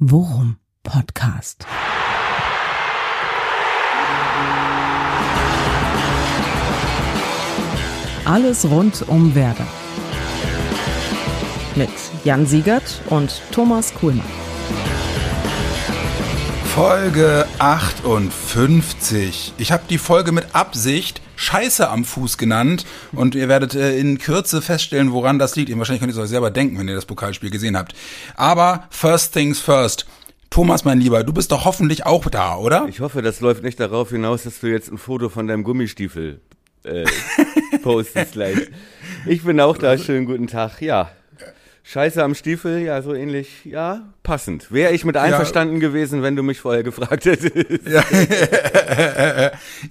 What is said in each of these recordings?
Worum Podcast. Alles rund um Werder. Mit Jan Siegert und Thomas Kuhlmann. Folge 58. Ich habe die Folge mit Absicht Scheiße am Fuß genannt und ihr werdet äh, in Kürze feststellen, woran das liegt. Ihr wahrscheinlich könnt ihr es euch selber denken, wenn ihr das Pokalspiel gesehen habt. Aber first things first. Thomas, mein Lieber, du bist doch hoffentlich auch da, oder? Ich hoffe, das läuft nicht darauf hinaus, dass du jetzt ein Foto von deinem Gummistiefel äh, postest gleich. Ich bin auch da. Schönen guten Tag. Ja. Scheiße am Stiefel, ja, so ähnlich, ja, passend. Wäre ich mit einverstanden ja. gewesen, wenn du mich vorher gefragt hättest. Ja,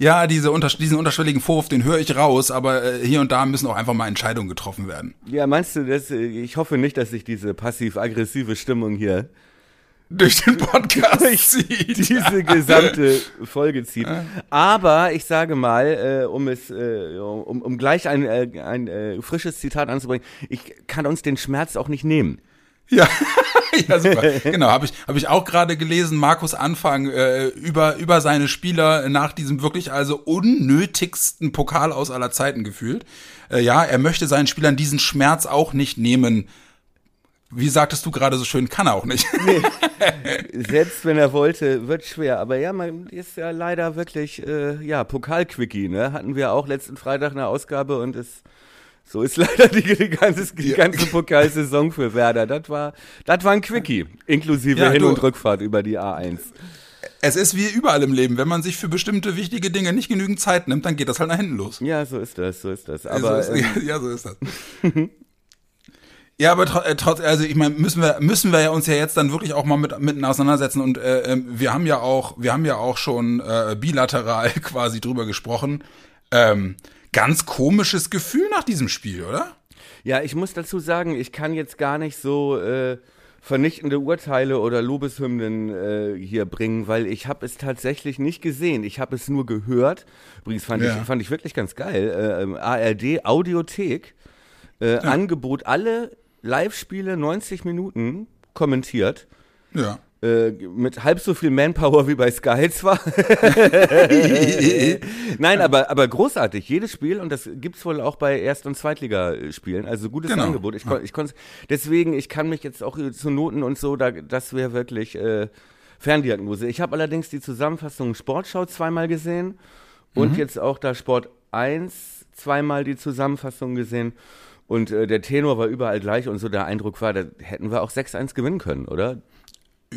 ja diese unter, diesen unterschwelligen Vorwurf, den höre ich raus, aber äh, hier und da müssen auch einfach mal Entscheidungen getroffen werden. Ja, meinst du, das, ich hoffe nicht, dass sich diese passiv-aggressive Stimmung hier durch den Podcast zieht. diese gesamte Folge zieht. Aber ich sage mal, äh, um es, äh, um, um gleich ein, äh, ein äh, frisches Zitat anzubringen, ich kann uns den Schmerz auch nicht nehmen. Ja, ja super. genau, habe ich, hab ich auch gerade gelesen, Markus Anfang äh, über, über seine Spieler nach diesem wirklich also unnötigsten Pokal aus aller Zeiten gefühlt. Äh, ja, er möchte seinen Spielern diesen Schmerz auch nicht nehmen wie sagtest du gerade so schön, kann er auch nicht. Nee. Selbst wenn er wollte, wird schwer. Aber ja, man ist ja leider wirklich, äh, ja, Pokalquickie, ne? Hatten wir auch letzten Freitag eine Ausgabe und es, so ist leider die, die, ganze, die ganze Pokalsaison für Werder. Das war, das war ein Quickie, inklusive ja, Hin- und Rückfahrt über die A1. Es ist wie überall im Leben, wenn man sich für bestimmte wichtige Dinge nicht genügend Zeit nimmt, dann geht das halt nach hinten los. Ja, so ist das, so ist das. Aber, so ist, ähm, ja, so ist das. Ja, aber äh, trotz, also ich meine, müssen wir müssen wir ja uns ja jetzt dann wirklich auch mal mit mitten auseinandersetzen und äh, ähm, wir haben ja auch wir haben ja auch schon äh, bilateral quasi drüber gesprochen. Ähm, ganz komisches Gefühl nach diesem Spiel, oder? Ja, ich muss dazu sagen, ich kann jetzt gar nicht so äh, vernichtende Urteile oder Lobeshymnen äh, hier bringen, weil ich habe es tatsächlich nicht gesehen. Ich habe es nur gehört. Übrigens fand ja. ich fand ich wirklich ganz geil. Äh, ähm, ARD Audiothek äh, ja. Angebot alle Live-Spiele 90 Minuten kommentiert. Ja. Äh, mit halb so viel Manpower wie bei Sky zwar. Nein, aber, aber großartig. Jedes Spiel, und das gibt's wohl auch bei Erst- und Zweitligaspielen. Also gutes genau. Angebot. Ich, ich deswegen, ich kann mich jetzt auch zu Noten und so, da, das wäre wirklich äh, Ferndiagnose. Ich habe allerdings die Zusammenfassung Sportschau zweimal gesehen und mhm. jetzt auch da Sport 1 zweimal die Zusammenfassung gesehen. Und äh, der Tenor war überall gleich und so der Eindruck war, da hätten wir auch 6-1 gewinnen können, oder?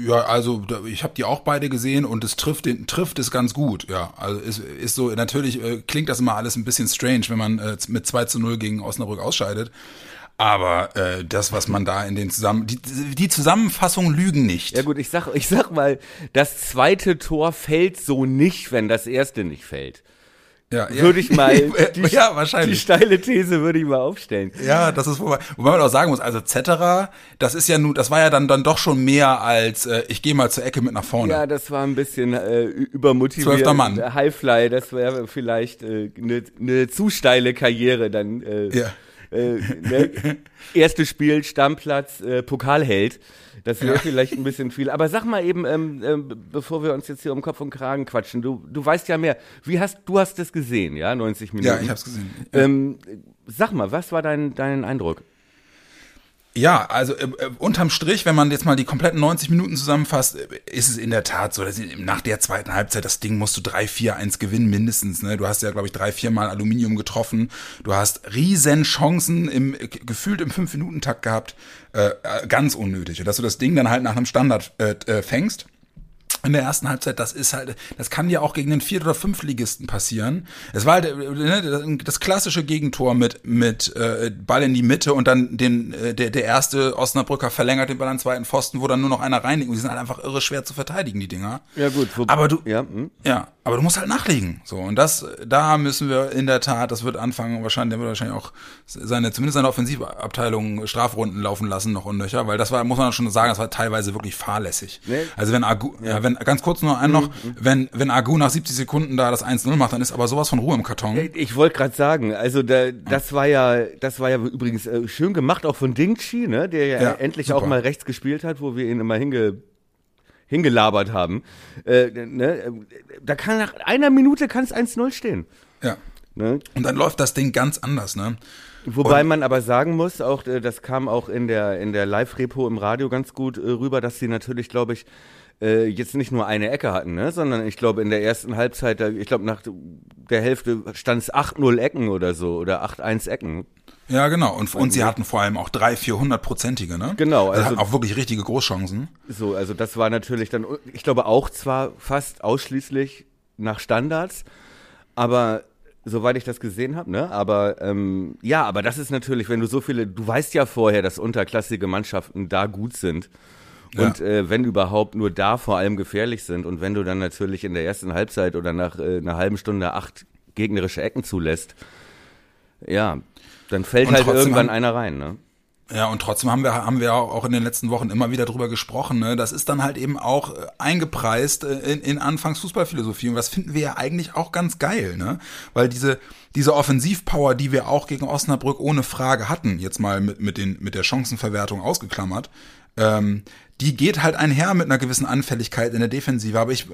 Ja, also ich habe die auch beide gesehen und es trifft den trifft es ganz gut. Ja, also ist, ist so natürlich äh, klingt das immer alles ein bisschen strange, wenn man äh, mit 2 zu 0 gegen Osnabrück ausscheidet. Aber äh, das, was man da in den Zusammen die, die Zusammenfassung lügen nicht. Ja gut, ich sag ich sag mal, das zweite Tor fällt so nicht, wenn das erste nicht fällt. Ja, würde ich mal die, ja, wahrscheinlich. die steile These würde ich mal aufstellen. Ja, das ist wobei, wobei man auch sagen muss, also Cetera, das ist ja nun, das war ja dann dann doch schon mehr als äh, ich gehe mal zur Ecke mit nach vorne. Ja, das war ein bisschen äh, übermotiviert. Zwölfter Mann. Highfly, das wäre vielleicht eine äh, ne, ne zu steile Karriere dann. Äh, ja. Äh, ne? Erstes Spiel, Stammplatz, äh, Pokalheld. Das wäre ja. vielleicht ein bisschen viel. Aber sag mal eben, ähm, ähm, bevor wir uns jetzt hier um Kopf und Kragen quatschen, du, du weißt ja mehr. Wie hast du hast es gesehen, ja, 90 Minuten? Ja, ich hab's gesehen. Ja. Ähm, sag mal, was war dein, dein Eindruck? Ja, also äh, äh unterm Strich, wenn man jetzt mal die kompletten 90 Minuten zusammenfasst, äh, ist es in der Tat so, dass nach der zweiten Halbzeit das Ding musst du 3-4-1 gewinnen mindestens. Ne? Du hast ja, glaube ich, drei, vier Mal Aluminium getroffen. Du hast riesen Chancen im, äh, gefühlt im 5-Minuten-Takt gehabt. Äh, ganz unnötig. Und dass du das Ding dann halt nach einem Standard äh, fängst in der ersten Halbzeit, das ist halt, das kann ja auch gegen den Viert- oder Fünftligisten passieren. Es war halt ne, das klassische Gegentor mit mit äh, Ball in die Mitte und dann den äh, der der erste Osnabrücker verlängert den Ball an zweiten Pfosten, wo dann nur noch einer reinlegt und die sind halt einfach irre schwer zu verteidigen die Dinger. Ja gut. Wo, aber du ja, hm. ja, aber du musst halt nachlegen. So und das da müssen wir in der Tat, das wird anfangen wahrscheinlich, der wird wahrscheinlich auch seine zumindest seine Offensivabteilung Strafrunden laufen lassen noch und nöcher, weil das war muss man schon sagen, das war teilweise wirklich fahrlässig. Nee. Also wenn Agu, ja. wenn ganz kurz nur ein noch, mhm. wenn, wenn Agu nach 70 Sekunden da das 1-0 macht, dann ist aber sowas von Ruhe im Karton. Ich wollte gerade sagen, also da, das war ja, das war ja übrigens äh, schön gemacht, auch von Dingchi, ne, der ja, ja endlich super. auch mal rechts gespielt hat, wo wir ihn immer hinge hingelabert haben. Äh, ne? Da kann nach einer Minute kann es 1-0 stehen. Ja. Ne? Und dann läuft das Ding ganz anders, ne? Wobei und man aber sagen muss, auch äh, das kam auch in der in der Live-Repo im Radio ganz gut äh, rüber, dass sie natürlich, glaube ich, äh, jetzt nicht nur eine Ecke hatten, ne? sondern ich glaube in der ersten Halbzeit, ich glaube nach der Hälfte stand es 8-0 Ecken oder so oder 8-1 Ecken. Ja, genau. Und, und sie hatten vor allem auch drei, vierhundertprozentige, ne? Genau. Also, also auch wirklich richtige Großchancen. So, also das war natürlich dann, ich glaube auch zwar fast ausschließlich nach Standards, aber soweit ich das gesehen habe, ne? Aber ähm, ja, aber das ist natürlich, wenn du so viele, du weißt ja vorher, dass unterklassige Mannschaften da gut sind. Und ja. äh, wenn überhaupt nur da vor allem gefährlich sind und wenn du dann natürlich in der ersten Halbzeit oder nach äh, einer halben Stunde acht gegnerische Ecken zulässt, ja, dann fällt und halt irgendwann einer rein, ne? Ja, und trotzdem haben wir, haben wir auch in den letzten Wochen immer wieder drüber gesprochen. Ne? Das ist dann halt eben auch äh, eingepreist äh, in, in Anfangs Fußballphilosophie. Und das finden wir ja eigentlich auch ganz geil, ne? Weil diese, diese Offensivpower, die wir auch gegen Osnabrück ohne Frage hatten, jetzt mal mit, mit, den, mit der Chancenverwertung ausgeklammert, ähm, die geht halt einher mit einer gewissen Anfälligkeit in der Defensive, aber ich,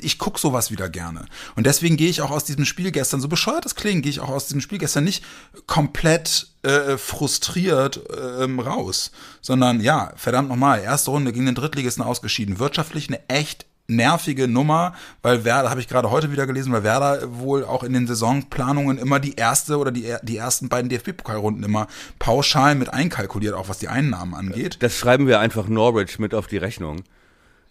ich guck sowas wieder gerne. Und deswegen gehe ich auch aus diesem Spiel gestern, so bescheuert das klingt, gehe ich auch aus diesem Spiel gestern nicht komplett äh, frustriert äh, raus, sondern ja, verdammt nochmal, erste Runde gegen den Drittligisten ausgeschieden, wirtschaftlich eine echt nervige Nummer, weil Werder, habe ich gerade heute wieder gelesen, weil Werder wohl auch in den Saisonplanungen immer die erste oder die, die ersten beiden DFB-Pokalrunden immer pauschal mit einkalkuliert, auch was die Einnahmen angeht. Das schreiben wir einfach Norwich mit auf die Rechnung.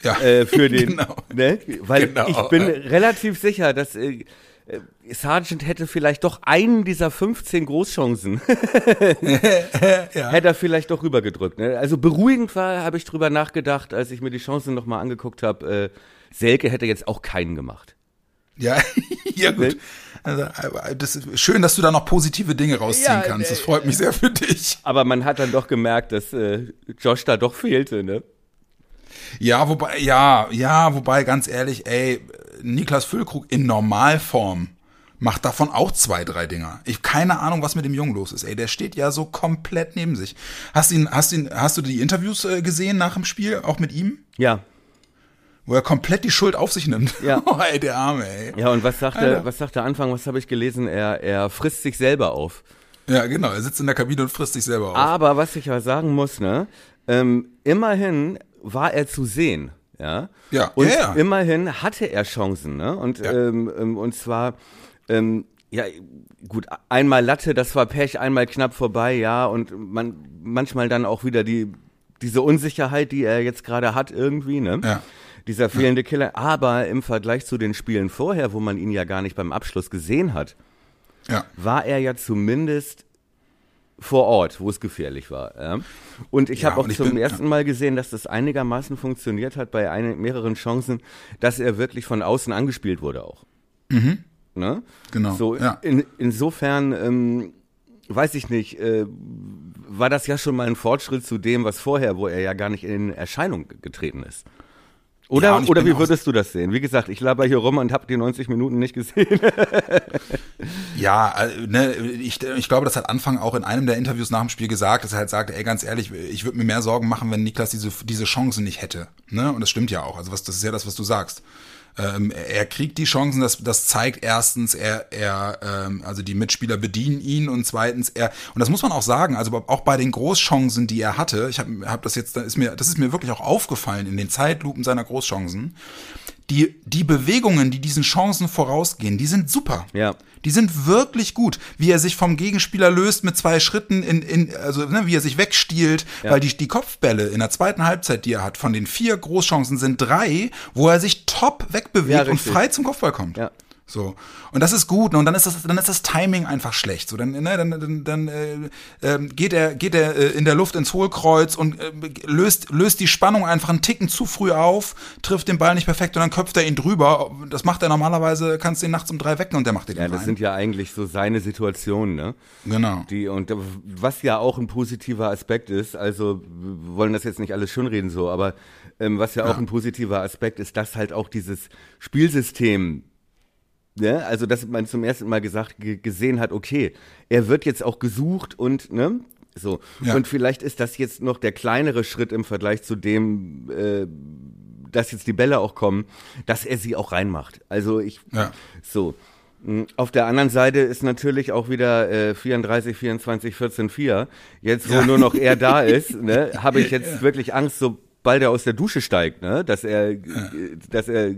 Ja, äh, für den, genau. ne? weil genau. ich bin relativ sicher, dass äh, Sargent hätte vielleicht doch einen dieser 15 Großchancen ja. hätte er vielleicht doch rübergedrückt. Ne? Also beruhigend war, habe ich drüber nachgedacht, als ich mir die Chancen nochmal angeguckt habe. Äh, Selke hätte jetzt auch keinen gemacht. Ja, ja gut. Also, äh, das ist schön, dass du da noch positive Dinge rausziehen ja, kannst. Das äh, freut mich sehr für dich. Aber man hat dann doch gemerkt, dass äh, Josh da doch fehlte, ne? Ja, wobei, ja, ja, wobei, ganz ehrlich, ey, Niklas Füllkrug in Normalform macht davon auch zwei, drei Dinger. Ich keine Ahnung, was mit dem Jungen los ist. Ey, der steht ja so komplett neben sich. Hast ihn, hast ihn, hast du die Interviews äh, gesehen nach dem Spiel, auch mit ihm? Ja. Wo er komplett die Schuld auf sich nimmt. Ja. Oh, ey, der Arme, ey. Ja, und was sagte, Alter. was sagte Anfang, was habe ich gelesen? Er, er frisst sich selber auf. Ja, genau. Er sitzt in der Kabine und frisst sich selber auf. Aber was ich ja sagen muss, ne, ähm, immerhin war er zu sehen. Ja. Ja. Und ja, ja. immerhin hatte er Chancen, ne? Und ja. ähm, ähm und zwar ähm, ja, gut, einmal Latte, das war Pech, einmal knapp vorbei, ja, und man manchmal dann auch wieder die diese Unsicherheit, die er jetzt gerade hat irgendwie, ne? Ja. Dieser fehlende Killer, aber im Vergleich zu den Spielen vorher, wo man ihn ja gar nicht beim Abschluss gesehen hat, ja. war er ja zumindest vor Ort, wo es gefährlich war. Ja? Und ich ja, habe auch zum bin, ersten Mal gesehen, dass das einigermaßen funktioniert hat bei ein, mehreren Chancen, dass er wirklich von außen angespielt wurde auch. Mhm. Ne? Genau. So, ja. in, insofern, ähm, weiß ich nicht, äh, war das ja schon mal ein Fortschritt zu dem, was vorher, wo er ja gar nicht in Erscheinung getreten ist. Oder, ja, oder wie würdest du das sehen? Wie gesagt, ich laber hier rum und habe die 90 Minuten nicht gesehen. ja, äh, ne, ich, ich glaube, das hat Anfang auch in einem der Interviews nach dem Spiel gesagt, dass er halt sagte, ey, ganz ehrlich, ich würde mir mehr Sorgen machen, wenn Niklas diese, diese Chance nicht hätte. Ne? Und das stimmt ja auch. Also was, das ist ja das, was du sagst. Ähm, er kriegt die Chancen, das, das zeigt erstens, er, er, ähm, also die Mitspieler bedienen ihn und zweitens, er, und das muss man auch sagen, also auch bei den Großchancen, die er hatte, ich habe hab das jetzt, das ist mir, das ist mir wirklich auch aufgefallen in den Zeitlupen seiner Großchancen, die, die Bewegungen, die diesen Chancen vorausgehen, die sind super. Ja. Die sind wirklich gut. Wie er sich vom Gegenspieler löst mit zwei Schritten in, in also ne, wie er sich wegstiehlt, ja. weil die, die Kopfbälle in der zweiten Halbzeit, die er hat, von den vier Großchancen sind drei, wo er sich top wegbewegt ja, und frei zum Kopfball kommt. Ja. So. Und das ist gut. Ne? Und dann ist das, dann ist das Timing einfach schlecht. So, dann, ne, dann, dann, dann äh, äh, geht er, geht er äh, in der Luft ins Hohlkreuz und äh, löst, löst die Spannung einfach einen Ticken zu früh auf, trifft den Ball nicht perfekt und dann köpft er ihn drüber. Das macht er normalerweise, kannst du ihn nachts um drei wecken und der macht den Ja, das rein. sind ja eigentlich so seine Situationen, ne? Genau. Die, und was ja auch ein positiver Aspekt ist, also wir wollen das jetzt nicht alles schönreden so, aber ähm, was ja, ja auch ein positiver Aspekt ist, dass halt auch dieses Spielsystem Ne? Also, dass man zum ersten Mal gesagt, gesehen hat, okay, er wird jetzt auch gesucht und, ne? So. Ja. Und vielleicht ist das jetzt noch der kleinere Schritt im Vergleich zu dem, äh, dass jetzt die Bälle auch kommen, dass er sie auch reinmacht. Also ich, ja. so. Hm, auf der anderen Seite ist natürlich auch wieder äh, 34, 24, 14, 4. Jetzt, wo ja. nur noch er da ist, ne, habe ich jetzt ja. wirklich Angst, sobald er aus der Dusche steigt, ne, dass er, ja. dass er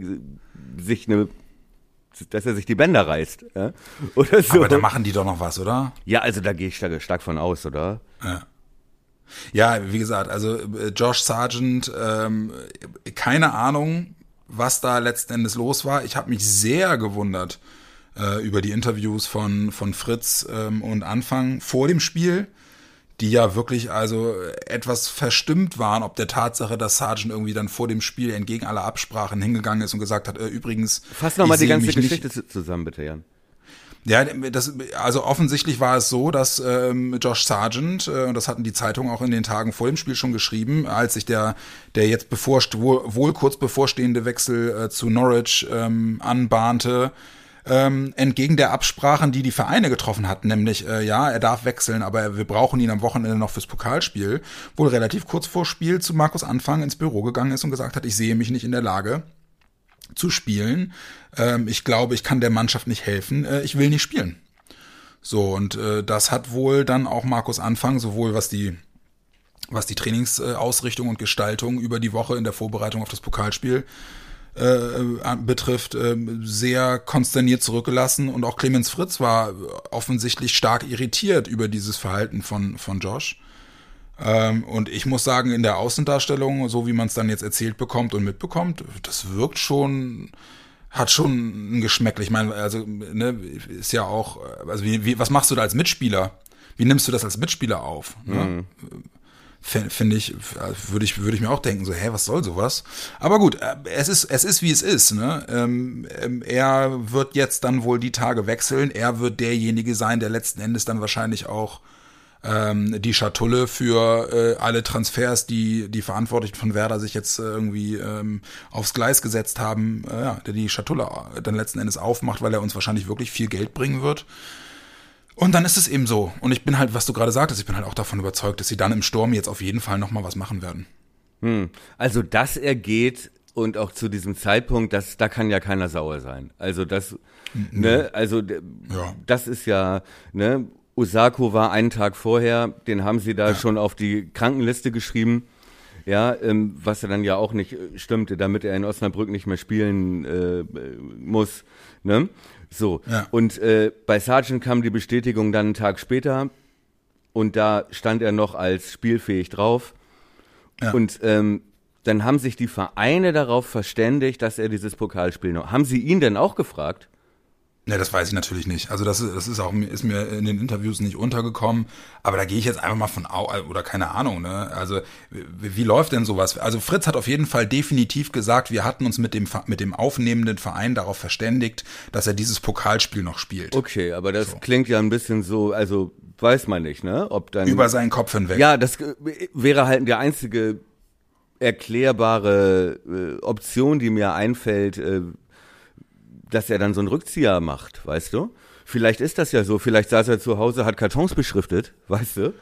sich eine dass er sich die Bänder reißt. Ja? Oder so. Aber da machen die doch noch was, oder? Ja, also da gehe ich stark, stark von aus, oder? Ja. Ja, wie gesagt, also äh, Josh Sargent, ähm, keine Ahnung, was da letzten Endes los war. Ich habe mich sehr gewundert äh, über die Interviews von, von Fritz ähm, und Anfang vor dem Spiel, die ja wirklich also etwas verstimmt waren, ob der Tatsache, dass Sargent irgendwie dann vor dem Spiel entgegen aller Absprachen hingegangen ist und gesagt hat, äh, übrigens. Fass nochmal die ganze Geschichte zusammen, bitte, Jan. Ja, das, also offensichtlich war es so, dass ähm, Josh Sargent, äh, und das hatten die Zeitungen auch in den Tagen vor dem Spiel schon geschrieben, als sich der, der jetzt bevor, wohl kurz bevorstehende Wechsel äh, zu Norwich ähm, anbahnte, ähm, entgegen der Absprachen, die die Vereine getroffen hatten, nämlich äh, ja, er darf wechseln, aber wir brauchen ihn am Wochenende noch fürs Pokalspiel, wohl relativ kurz vor Spiel zu Markus Anfang ins Büro gegangen ist und gesagt hat, ich sehe mich nicht in der Lage, zu spielen. Ähm, ich glaube, ich kann der Mannschaft nicht helfen. Äh, ich will nicht spielen. So, und äh, das hat wohl dann auch Markus Anfang, sowohl was die, was die Trainingsausrichtung und Gestaltung über die Woche in der Vorbereitung auf das Pokalspiel äh, betrifft, äh, sehr konsterniert zurückgelassen. Und auch Clemens Fritz war offensichtlich stark irritiert über dieses Verhalten von, von Josh. Ähm, und ich muss sagen, in der Außendarstellung, so wie man es dann jetzt erzählt bekommt und mitbekommt, das wirkt schon, hat schon ein Geschmäckle. Ich meine, also, ne, ist ja auch, also wie, wie, was machst du da als Mitspieler? Wie nimmst du das als Mitspieler auf? Ne? Mhm. Finde ich, würde ich, würde ich mir auch denken, so, hä, was soll sowas? Aber gut, äh, es ist, es ist wie es ist, ne? Ähm, ähm, er wird jetzt dann wohl die Tage wechseln. Er wird derjenige sein, der letzten Endes dann wahrscheinlich auch ähm, die Schatulle für äh, alle Transfers, die die Verantwortlichen von Werder sich jetzt äh, irgendwie ähm, aufs Gleis gesetzt haben, äh, ja, der die Schatulle dann letzten Endes aufmacht, weil er uns wahrscheinlich wirklich viel Geld bringen wird. Und dann ist es eben so. Und ich bin halt, was du gerade sagtest, ich bin halt auch davon überzeugt, dass sie dann im Sturm jetzt auf jeden Fall nochmal was machen werden. Hm. Also, dass er geht und auch zu diesem Zeitpunkt, das, da kann ja keiner sauer sein. Also, das, mhm. ne, also, ja. das ist ja, ne, Osako war einen Tag vorher, den haben sie da ja. schon auf die Krankenliste geschrieben. Ja, ähm, was er dann ja auch nicht äh, stimmte, damit er in Osnabrück nicht mehr spielen äh, muss. Ne? So. Ja. Und äh, bei Sargent kam die Bestätigung dann einen Tag später und da stand er noch als spielfähig drauf. Ja. Und ähm, dann haben sich die Vereine darauf verständigt, dass er dieses Pokalspiel noch. Haben Sie ihn denn auch gefragt? Ne, das weiß ich natürlich nicht. Also das, das ist auch ist mir in den Interviews nicht untergekommen. Aber da gehe ich jetzt einfach mal von oder keine Ahnung. Ne? Also wie, wie, läuft denn sowas? Also Fritz hat auf jeden Fall definitiv gesagt, wir hatten uns mit dem mit dem aufnehmenden Verein darauf verständigt, dass er dieses Pokalspiel noch spielt. Okay, aber das so. klingt ja ein bisschen so, also weiß man nicht, ne? Ob dann über seinen Kopf hinweg. Ja, das äh, wäre halt der einzige erklärbare äh, Option, die mir einfällt. Äh, dass er dann so einen Rückzieher macht, weißt du? Vielleicht ist das ja so. Vielleicht saß er zu Hause, hat Kartons beschriftet, weißt du?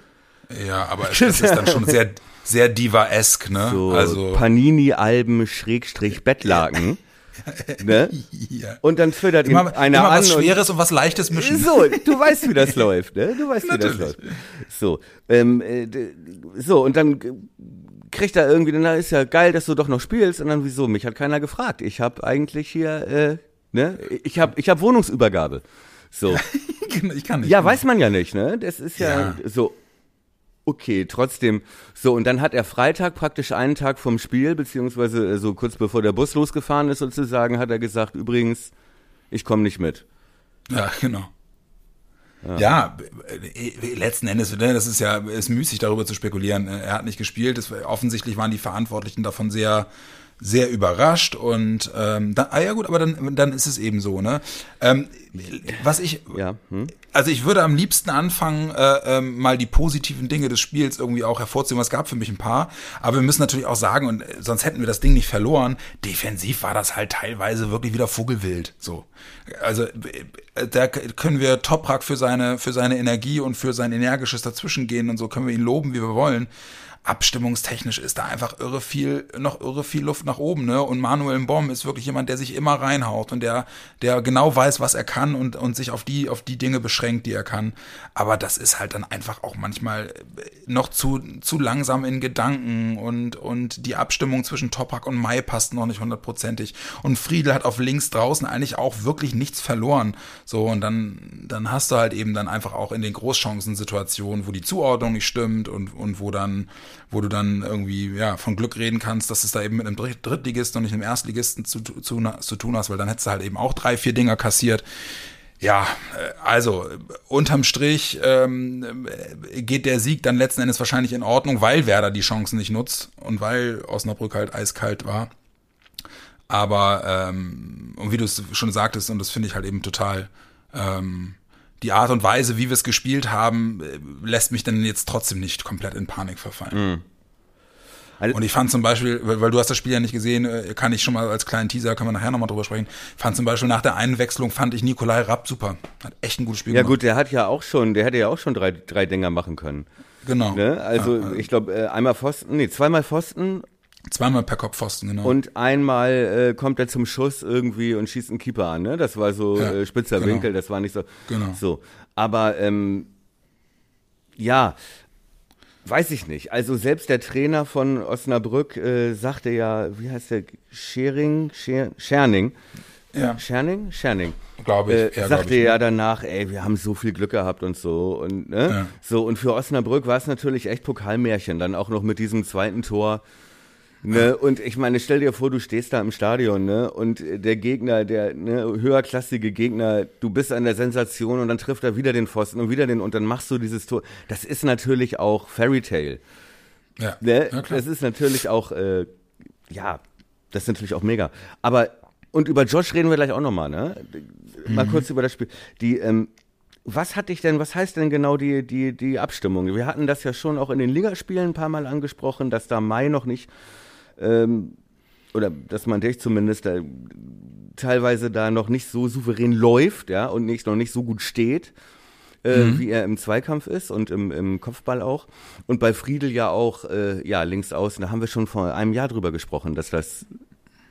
Ja, aber es, es ist dann schon sehr, sehr Diva-esk, ne? So also Panini-Alben Schrägstrich Bettlaken. ne? Ja. Und dann füttert immer, ihm einer immer an. was Schweres und, und, was Leichtes mischen. So, du weißt, wie das läuft, ne? Du weißt, wie das läuft. So, ähm, äh, so, und dann kriegt er irgendwie, na, ist ja geil, dass du doch noch spielst. Und dann, wieso? Mich hat keiner gefragt. Ich habe eigentlich hier äh, Ne? Ich habe ich hab Wohnungsübergabe. So. ich kann nicht. Ja, weiß man ja nicht, ne? Das ist ja, ja, so. Okay, trotzdem. So, und dann hat er Freitag praktisch einen Tag vom Spiel, beziehungsweise äh, so kurz bevor der Bus losgefahren ist sozusagen, hat er gesagt, übrigens, ich komme nicht mit. Ja, genau. Ja. ja, äh, letzten Endes, ne, das ist ja ist müßig darüber zu spekulieren. Er hat nicht gespielt. Das, offensichtlich waren die Verantwortlichen davon sehr sehr überrascht und ähm, dann, ah ja gut, aber dann, dann ist es eben so, ne? Ähm, was ich, ja. Hm? also ich würde am liebsten anfangen, äh, ähm, mal die positiven Dinge des Spiels irgendwie auch hervorzuheben. Es gab für mich ein paar, aber wir müssen natürlich auch sagen, und äh, sonst hätten wir das Ding nicht verloren. Defensiv war das halt teilweise wirklich wieder Vogelwild. So, also äh, da können wir Toprak für seine für seine Energie und für sein energisches Dazwischengehen und so können wir ihn loben, wie wir wollen. Abstimmungstechnisch ist da einfach irre viel, noch irre viel Luft nach oben, ne? Und Manuel Bomb ist wirklich jemand, der sich immer reinhaut und der, der genau weiß, was er kann und, und sich auf die, auf die Dinge beschränkt, die er kann. Aber das ist halt dann einfach auch manchmal noch zu, zu langsam in Gedanken und, und die Abstimmung zwischen Topak und Mai passt noch nicht hundertprozentig. Und Friedel hat auf links draußen eigentlich auch wirklich nichts verloren. So, und dann, dann hast du halt eben dann einfach auch in den Großchancensituationen, wo die Zuordnung nicht stimmt und, und wo dann wo du dann irgendwie ja von Glück reden kannst, dass es da eben mit einem Drittligisten und nicht einem Erstligisten zu, zu, zu tun hast, weil dann hättest du halt eben auch drei, vier Dinger kassiert. Ja, äh, also unterm Strich ähm, geht der Sieg dann letzten Endes wahrscheinlich in Ordnung, weil Werder die Chancen nicht nutzt und weil Osnabrück halt eiskalt war. Aber ähm, und wie du es schon sagtest, und das finde ich halt eben total ähm, die Art und Weise, wie wir es gespielt haben, äh, lässt mich dann jetzt trotzdem nicht komplett in Panik verfallen. Mhm. Also und ich fand zum Beispiel, weil, weil, du hast das Spiel ja nicht gesehen, äh, kann ich schon mal als kleinen Teaser, können wir nachher nochmal drüber sprechen, fand zum Beispiel nach der Einwechslung, fand ich Nikolai Rapp super. Hat echt ein gutes Spiel ja, gemacht. Ja gut, der hat ja auch schon, der hätte ja auch schon drei, drei Dinger machen können. Genau. Ne? Also ja, ich glaube, äh, einmal Pfosten, nee, zweimal Pfosten Zweimal per Kopfpfosten, genau. Und einmal äh, kommt er zum Schuss irgendwie und schießt einen Keeper an, ne? Das war so ja, äh, spitzer genau. Winkel, das war nicht so. Genau. So. Aber ähm, ja, weiß ich nicht. Also selbst der Trainer von Osnabrück äh, sagte ja, wie heißt der? Schering? Scher Scherning. Ja. Scherning? Scherning. Glaube ich. Äh, sagte ich, ja danach, ey, wir haben so viel Glück gehabt und so. Und, ne? Ja. So, und für Osnabrück war es natürlich echt Pokalmärchen. Dann auch noch mit diesem zweiten Tor. Ne? Und ich meine, stell dir vor, du stehst da im Stadion, ne? Und der Gegner, der ne, höherklassige Gegner, du bist an der Sensation und dann trifft er wieder den Pfosten und wieder den und dann machst du dieses Tor. Das ist natürlich auch Fairy Tale. Ja. Ne? ja das ist natürlich auch, äh, ja, das ist natürlich auch mega. Aber und über Josh reden wir gleich auch nochmal, ne? Mal mhm. kurz über das Spiel. Die, ähm, was hat dich denn, was heißt denn genau die, die, die Abstimmung? Wir hatten das ja schon auch in den Ligaspielen ein paar Mal angesprochen, dass da Mai noch nicht ähm, oder dass man dich zumindest da, teilweise da noch nicht so souverän läuft, ja, und nicht, noch nicht so gut steht, äh, mhm. wie er im Zweikampf ist und im, im Kopfball auch. Und bei Friedel ja auch, äh, ja, links außen, da haben wir schon vor einem Jahr drüber gesprochen, dass das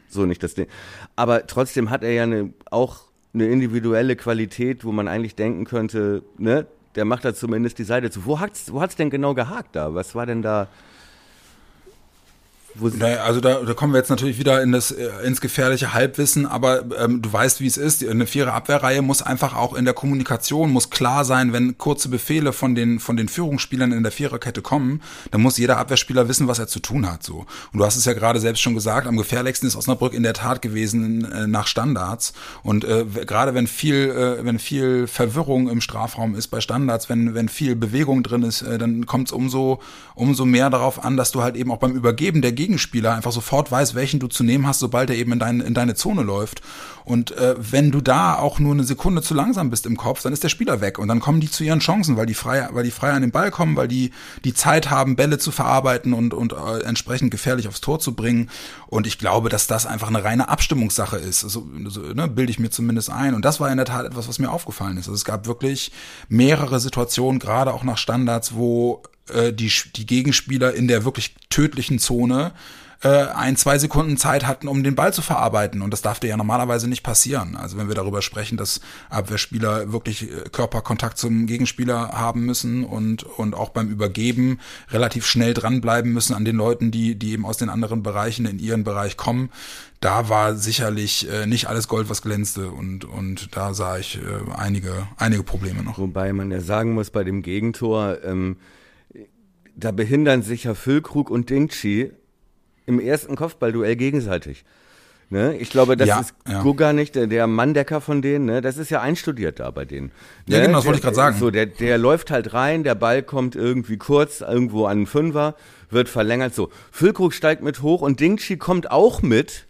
so nicht das Ding. Aber trotzdem hat er ja eine, auch eine individuelle Qualität, wo man eigentlich denken könnte, ne, der macht da zumindest die Seite zu. Wo hat's, wo hat's denn genau gehakt da? Was war denn da? Naja, also da, da kommen wir jetzt natürlich wieder in das, äh, ins gefährliche Halbwissen, aber ähm, du weißt, wie es ist. Eine vierer Abwehrreihe muss einfach auch in der Kommunikation, muss klar sein, wenn kurze Befehle von den, von den Führungsspielern in der Viererkette kommen, dann muss jeder Abwehrspieler wissen, was er zu tun hat. So. Und du hast es ja gerade selbst schon gesagt, am gefährlichsten ist Osnabrück in der Tat gewesen äh, nach Standards. Und äh, gerade wenn viel, äh, wenn viel Verwirrung im Strafraum ist bei Standards, wenn, wenn viel Bewegung drin ist, äh, dann kommt es umso, umso mehr darauf an, dass du halt eben auch beim Übergeben der Gegenspieler einfach sofort weiß, welchen du zu nehmen hast, sobald er eben in, dein, in deine Zone läuft. Und äh, wenn du da auch nur eine Sekunde zu langsam bist im Kopf, dann ist der Spieler weg und dann kommen die zu ihren Chancen, weil die frei, weil die frei an den Ball kommen, weil die die Zeit haben, Bälle zu verarbeiten und und äh, entsprechend gefährlich aufs Tor zu bringen. Und ich glaube, dass das einfach eine reine Abstimmungssache ist. So, so ne, bilde ich mir zumindest ein. Und das war in der Tat etwas, was mir aufgefallen ist. Also es gab wirklich mehrere Situationen, gerade auch nach Standards, wo äh, die, die Gegenspieler in der wirklich tödlichen Zone äh, ein, zwei Sekunden Zeit hatten, um den Ball zu verarbeiten. Und das darf dir ja normalerweise nicht passieren. Also wenn wir darüber sprechen, dass Abwehrspieler wirklich äh, Körperkontakt zum Gegenspieler haben müssen und, und auch beim Übergeben relativ schnell dranbleiben müssen an den Leuten, die, die eben aus den anderen Bereichen in ihren Bereich kommen. Da war sicherlich äh, nicht alles Gold, was glänzte und, und da sah ich einige, einige Probleme noch. Wobei man ja sagen muss, bei dem Gegentor, ähm, da behindern sich ja Füllkrug und Dingchi im ersten Kopfballduell gegenseitig. Ne? Ich glaube, das ja, ist ja. Guga nicht, der, der Manndecker von denen, ne? das ist ja einstudiert da bei denen. Ne? Ja, genau, das wollte ich gerade sagen. So, der, der läuft halt rein, der Ball kommt irgendwie kurz irgendwo an den Fünfer, wird verlängert. So, Füllkrug steigt mit hoch und Dingchi kommt auch mit.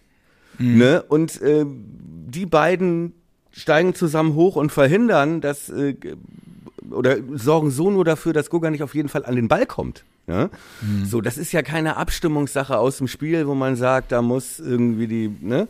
Mhm. Ne? Und äh, die beiden steigen zusammen hoch und verhindern, dass äh, oder sorgen so nur dafür, dass Guga nicht auf jeden Fall an den Ball kommt. Ja? Mhm. So, das ist ja keine Abstimmungssache aus dem Spiel, wo man sagt, da muss irgendwie die, ne?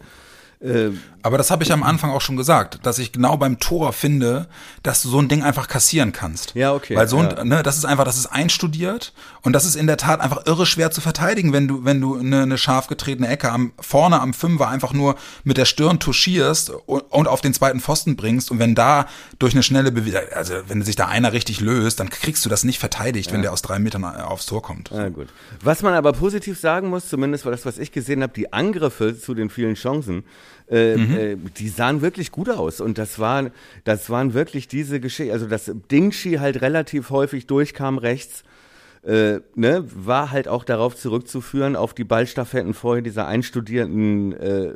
Äh, Aber das habe ich am Anfang auch schon gesagt, dass ich genau beim Tor finde, dass du so ein Ding einfach kassieren kannst. Ja, okay. Weil so ein, ja. ne, das ist einfach, das ist einstudiert und das ist in der Tat einfach irre schwer zu verteidigen, wenn du, wenn du eine, eine scharf getretene Ecke am, vorne am Fünfer einfach nur mit der Stirn touchierst und, und auf den zweiten Pfosten bringst und wenn da durch eine schnelle Bewegung, also wenn sich da einer richtig löst, dann kriegst du das nicht verteidigt, ja. wenn der aus drei Metern aufs Tor kommt. Ja, gut. Was man aber positiv sagen muss, zumindest war das, was ich gesehen habe, die Angriffe zu den vielen Chancen, äh, mhm. äh, die sahen wirklich gut aus. Und das waren, das waren wirklich diese Geschichten, also dass Dingshi halt relativ häufig durchkam rechts. Äh, ne, war halt auch darauf zurückzuführen, auf die Ballstaffetten vorher dieser einstudierten äh,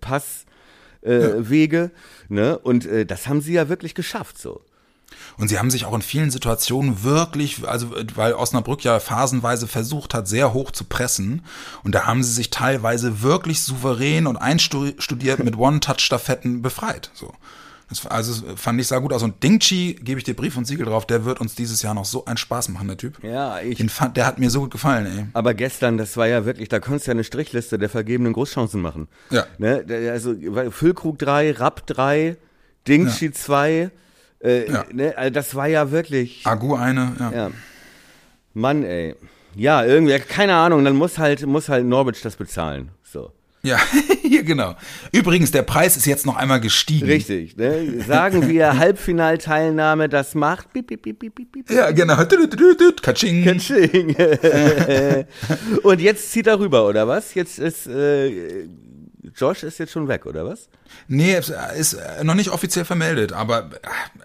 Passwege. Ja. ne? Und äh, das haben sie ja wirklich geschafft so. Und sie haben sich auch in vielen Situationen wirklich, also weil Osnabrück ja phasenweise versucht hat, sehr hoch zu pressen. Und da haben sie sich teilweise wirklich souverän und einstudiert mit One-Touch-Staffetten befreit. So. Das, also fand ich sah gut aus. Und Dingchi, gebe ich dir Brief und Siegel drauf, der wird uns dieses Jahr noch so einen Spaß machen, der Typ. Ja, ich. Den fand, der hat mir so gut gefallen, ey. Aber gestern, das war ja wirklich, da konntest du ja eine Strichliste der vergebenen Großchancen machen. Ja. Ne? Also Füllkrug 3, Rapp 3, Dingchi 2. Ja. Äh, ja. ne, also das war ja wirklich. Agu eine, ja. ja. Mann, ey. Ja, irgendwie, keine Ahnung, dann muss halt, muss halt Norwich das bezahlen. So. Ja, hier genau. Übrigens, der Preis ist jetzt noch einmal gestiegen. Richtig. Ne? Sagen wir Halbfinalteilnahme, das macht. Bip, bip, bip, bip, bip. Ja, genau. Katsching. Katsching. Und jetzt zieht er rüber, oder was? Jetzt ist äh, Josh ist jetzt schon weg, oder was? Nee, ist noch nicht offiziell vermeldet, aber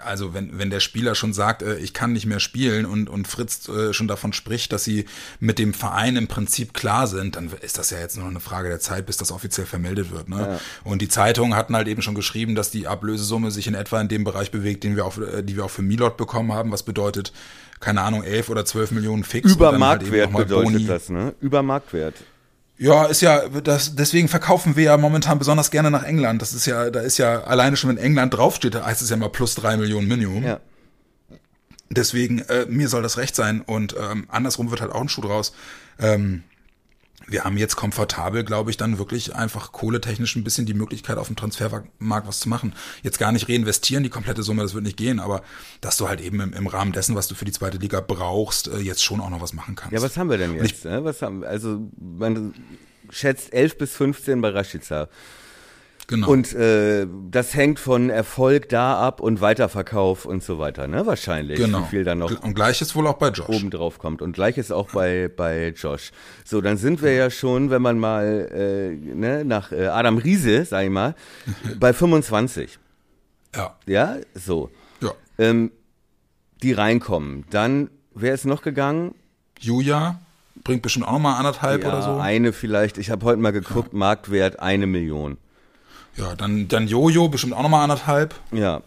also wenn, wenn der Spieler schon sagt, äh, ich kann nicht mehr spielen und, und Fritz äh, schon davon spricht, dass sie mit dem Verein im Prinzip klar sind, dann ist das ja jetzt nur eine Frage der Zeit, bis das offiziell vermeldet wird. Ne? Ja. Und die Zeitungen hatten halt eben schon geschrieben, dass die Ablösesumme sich in etwa in dem Bereich bewegt, den wir auch, äh, die wir auch für Milot bekommen haben, was bedeutet, keine Ahnung, elf oder zwölf Millionen fix. Über halt Marktwert halt bedeutet Boni. das, ne? Über Marktwert. Ja, ist ja, das, deswegen verkaufen wir ja momentan besonders gerne nach England. Das ist ja, da ist ja alleine schon, wenn England draufsteht, da heißt es ja mal plus drei Millionen Minimum. Ja. Deswegen, äh, mir soll das recht sein und ähm, andersrum wird halt auch ein Schuh draus. Ähm, wir haben jetzt komfortabel, glaube ich, dann wirklich einfach kohletechnisch ein bisschen die Möglichkeit, auf dem Transfermarkt was zu machen. Jetzt gar nicht reinvestieren, die komplette Summe, das wird nicht gehen, aber dass du halt eben im, im Rahmen dessen, was du für die zweite Liga brauchst, äh, jetzt schon auch noch was machen kannst. Ja, was haben wir denn jetzt? Ich, ne? was haben, also man schätzt 11 bis 15 bei Rashica. Genau. Und äh, das hängt von Erfolg da ab und Weiterverkauf und so weiter, ne? Wahrscheinlich. Genau. Wie viel dann noch und gleiches wohl auch bei Josh. Oben drauf kommt. Und gleiches auch bei, bei Josh. So, dann sind wir ja schon, wenn man mal äh, ne, nach äh, Adam Riese, sag ich mal, bei 25. Ja. Ja, so. Ja. Ähm, die reinkommen. Dann, wer ist noch gegangen? Julia bringt bestimmt auch noch mal anderthalb ja, oder so. Eine vielleicht. Ich habe heute mal geguckt, ja. Marktwert eine Million. Ja, dann, dann Jojo, bestimmt auch nochmal anderthalb. Ja.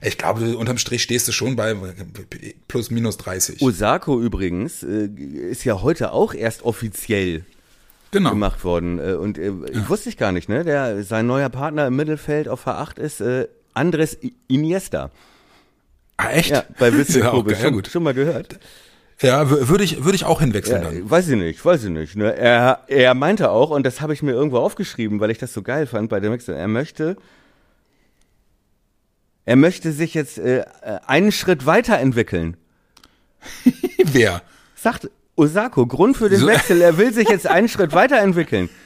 Ich glaube, unterm Strich stehst du schon bei plus minus 30. Osako übrigens äh, ist ja heute auch erst offiziell genau. gemacht worden. Äh, und äh, ich ja. wusste ich gar nicht, ne? Der, sein neuer Partner im Mittelfeld auf H8 ist äh, Andres Iniesta. Ah, echt? Ja, bei Wissel ja, okay, schon, ja, schon mal gehört. Ja, würde ich, würde ich auch hinwechseln ja, dann. Weiß ich nicht, weiß ich nicht. Ne? Er, er meinte auch, und das habe ich mir irgendwo aufgeschrieben, weil ich das so geil fand bei dem Wechsel, er möchte, er möchte sich jetzt äh, einen Schritt weiterentwickeln. Wer? Sagt Osako, Grund für den so. Wechsel, er will sich jetzt einen Schritt weiterentwickeln.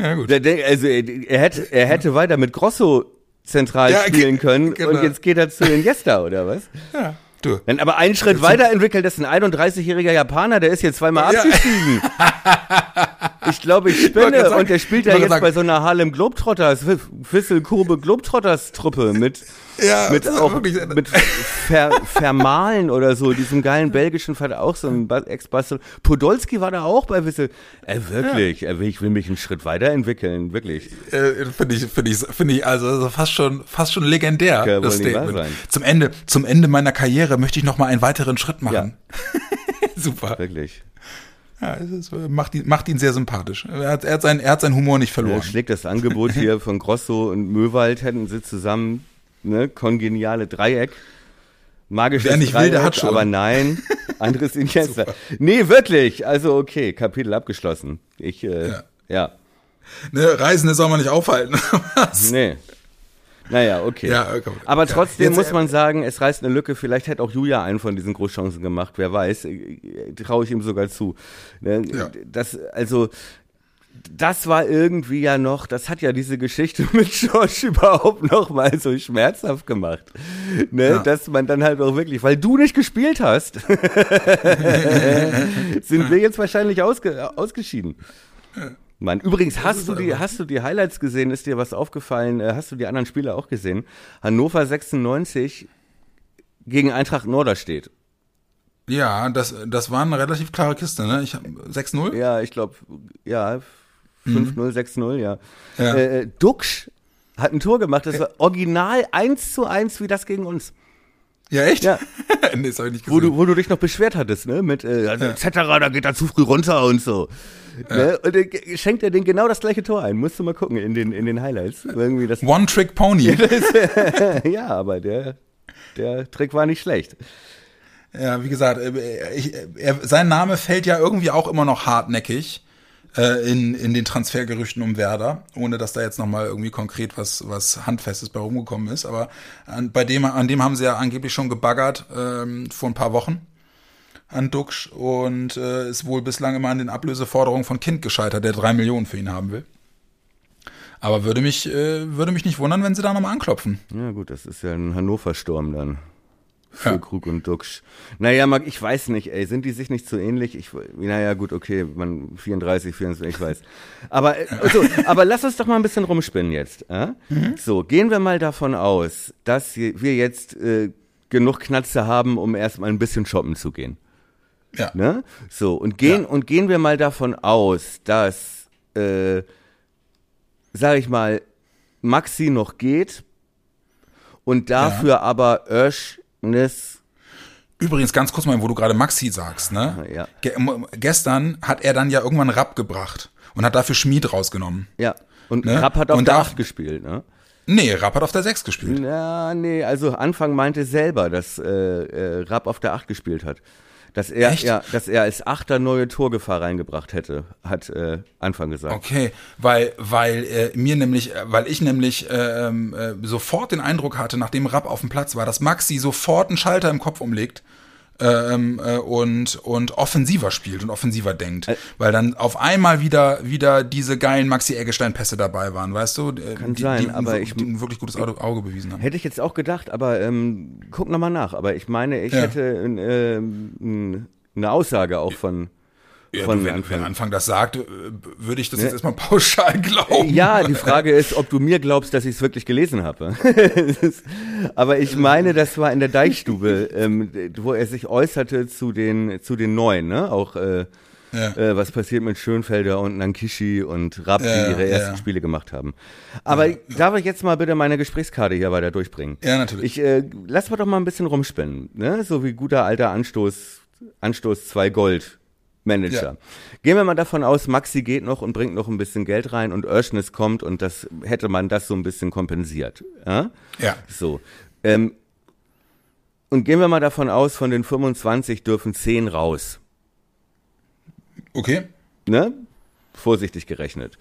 Ja, gut. Also er hätte, er hätte weiter mit Grosso zentral ja, spielen können genau. und jetzt geht er zu den Iniesta oder was? Ja. Du. Wenn aber einen Schritt weiterentwickelt, das ist ein 31-jähriger Japaner, der ist jetzt zweimal ja. abgestiegen. ich glaube, ich spinne. Und der spielt ja jetzt sagen. bei so einer Harlem Globetrotters, Fisselkurbe Globetrotters Truppe mit ja, mit auch wirklich, mit Ver, Vermalen oder so, diesem geilen belgischen Vater auch so ein Ex-Bastel. Podolski war da auch bei Wissel. Äh, wirklich, ja. ich will mich einen Schritt weiterentwickeln, wirklich. Äh, finde ich, finde ich, finde ich also, also fast schon, fast schon legendär. Kann das Statement. Zum Ende, zum Ende meiner Karriere möchte ich noch mal einen weiteren Schritt machen. Ja. Super. Wirklich. Ja, es macht, ihn, macht ihn sehr sympathisch. Er hat, er hat, seinen, er hat seinen Humor nicht verloren. Er schlägt das Angebot hier von Grosso und Möwald, hätten sie zusammen ne, kongeniale Dreieck. Magisches Wer nicht Dreieck, will, der hat schon. Aber nein, anderes Iniesta. nee, wirklich. Also okay, Kapitel abgeschlossen. Ich, äh, ja. ja. ne, Reisende soll man nicht aufhalten. Was? Nee. Naja, okay. Ja, okay. Aber trotzdem ja, muss man sagen, es reißt eine Lücke. Vielleicht hätte auch Julia einen von diesen Großchancen gemacht. Wer weiß, traue ich ihm sogar zu. Ne? Das, also, das war irgendwie ja noch, das hat ja diese Geschichte mit Josh überhaupt noch mal so schmerzhaft gemacht. Ne? Ja. Dass man dann halt auch wirklich, weil du nicht gespielt hast, sind wir jetzt wahrscheinlich ausge, ausgeschieden. Mann, übrigens, hast du die, hast du die Highlights gesehen? Ist dir was aufgefallen? Äh, hast du die anderen Spiele auch gesehen? Hannover 96 gegen Eintracht Norderstedt. Ja, das, das war eine relativ klare Kiste, ne? Ich 6-0? Ja, ich glaube, ja, 5-0, mhm. 6-0, ja. ja. Äh, äh, Duxch hat ein Tor gemacht, das war original 1 zu 1 wie das gegen uns. Ja, echt? Ja. nee, das hab ich nicht gesehen. Wo du, wo du dich noch beschwert hattest, ne? Mit äh, also ja. etc., da geht er zu früh runter und so. Ja. Ne? Und äh, schenkt er den genau das gleiche Tor ein. Musst du mal gucken in den, in den Highlights. Irgendwie das One-Trick-Pony. ja, aber der, der Trick war nicht schlecht. Ja, wie gesagt, äh, ich, er, sein Name fällt ja irgendwie auch immer noch hartnäckig äh, in, in den Transfergerüchten um Werder, ohne dass da jetzt nochmal irgendwie konkret was, was Handfestes bei rumgekommen ist. Aber an, bei dem, an dem haben sie ja angeblich schon gebaggert ähm, vor ein paar Wochen an Duxch und äh, ist wohl bislang immer an den Ablöseforderungen von Kind gescheitert, der drei Millionen für ihn haben will. Aber würde mich, äh, würde mich nicht wundern, wenn sie da nochmal anklopfen. Ja, gut, das ist ja ein Hannover-Sturm dann. Für ja. Krug und Duxch. Naja, Marc, ich weiß nicht, ey, sind die sich nicht so ähnlich? Ich, naja, gut, okay, man 34, 24, ich weiß. Aber, also, aber lass uns doch mal ein bisschen rumspinnen jetzt. Äh? Mhm. So, gehen wir mal davon aus, dass wir jetzt äh, genug Knatze haben, um erstmal ein bisschen shoppen zu gehen. Ja. Ne? So, und gehen, ja. und gehen wir mal davon aus, dass, äh, sag ich mal, Maxi noch geht und dafür ja. aber Ösch Nis. Übrigens, ganz kurz mal, wo du gerade Maxi sagst, ne? Ja. Ge gestern hat er dann ja irgendwann Rapp gebracht und hat dafür Schmied rausgenommen. Ja. Und ne? Rapp hat auf und der 8 gespielt, ne? Nee, Rapp hat auf der 6 gespielt. Ja, nee, also Anfang meinte selber, dass äh, äh, Rapp auf der 8 gespielt hat. Dass er, Echt? ja, dass er als Achter neue Torgefahr reingebracht hätte, hat äh, Anfang gesagt. Okay, weil, weil äh, mir nämlich, äh, weil ich nämlich ähm, äh, sofort den Eindruck hatte, nachdem Rapp auf dem Platz war, dass Maxi sofort einen Schalter im Kopf umlegt ähm, äh, und, und offensiver spielt und offensiver denkt. Äh, weil dann auf einmal wieder, wieder diese geilen Maxi-Eggestein-Pässe dabei waren, weißt du? Äh, Kann die, sein, die, aber ich. ein wirklich gutes Auge, Auge, bewiesen haben. Hätte ich jetzt auch gedacht, aber ähm, guck nochmal nach. Aber ich meine, ich ja. hätte äh, eine Aussage auch von ja, von du, wenn, Anfang. wenn Anfang das sagt, äh, würde ich das ja. jetzt erstmal pauschal glauben. Ja, die Frage ist, ob du mir glaubst, dass ich es wirklich gelesen habe. Aber ich meine, das war in der Deichstube, ähm, wo er sich äußerte zu den zu den Neuen, ne? Auch äh, ja. äh, was passiert mit Schönfelder und Nankishi und Rapp, ja, die ihre ersten Spiele gemacht haben. Aber darf ich jetzt mal bitte meine Gesprächskarte hier weiter durchbringen? Ja, natürlich. Ich äh, lass mal doch mal ein bisschen rumspinnen, ne? So wie guter alter Anstoß, Anstoß 2 Gold Manager. Ja. Gehen wir mal davon aus, Maxi geht noch und bringt noch ein bisschen Geld rein und Örschnis kommt und das hätte man das so ein bisschen kompensiert. Ja. ja. So. Ähm, und gehen wir mal davon aus, von den 25 dürfen 10 raus. Okay. Ne? Vorsichtig gerechnet.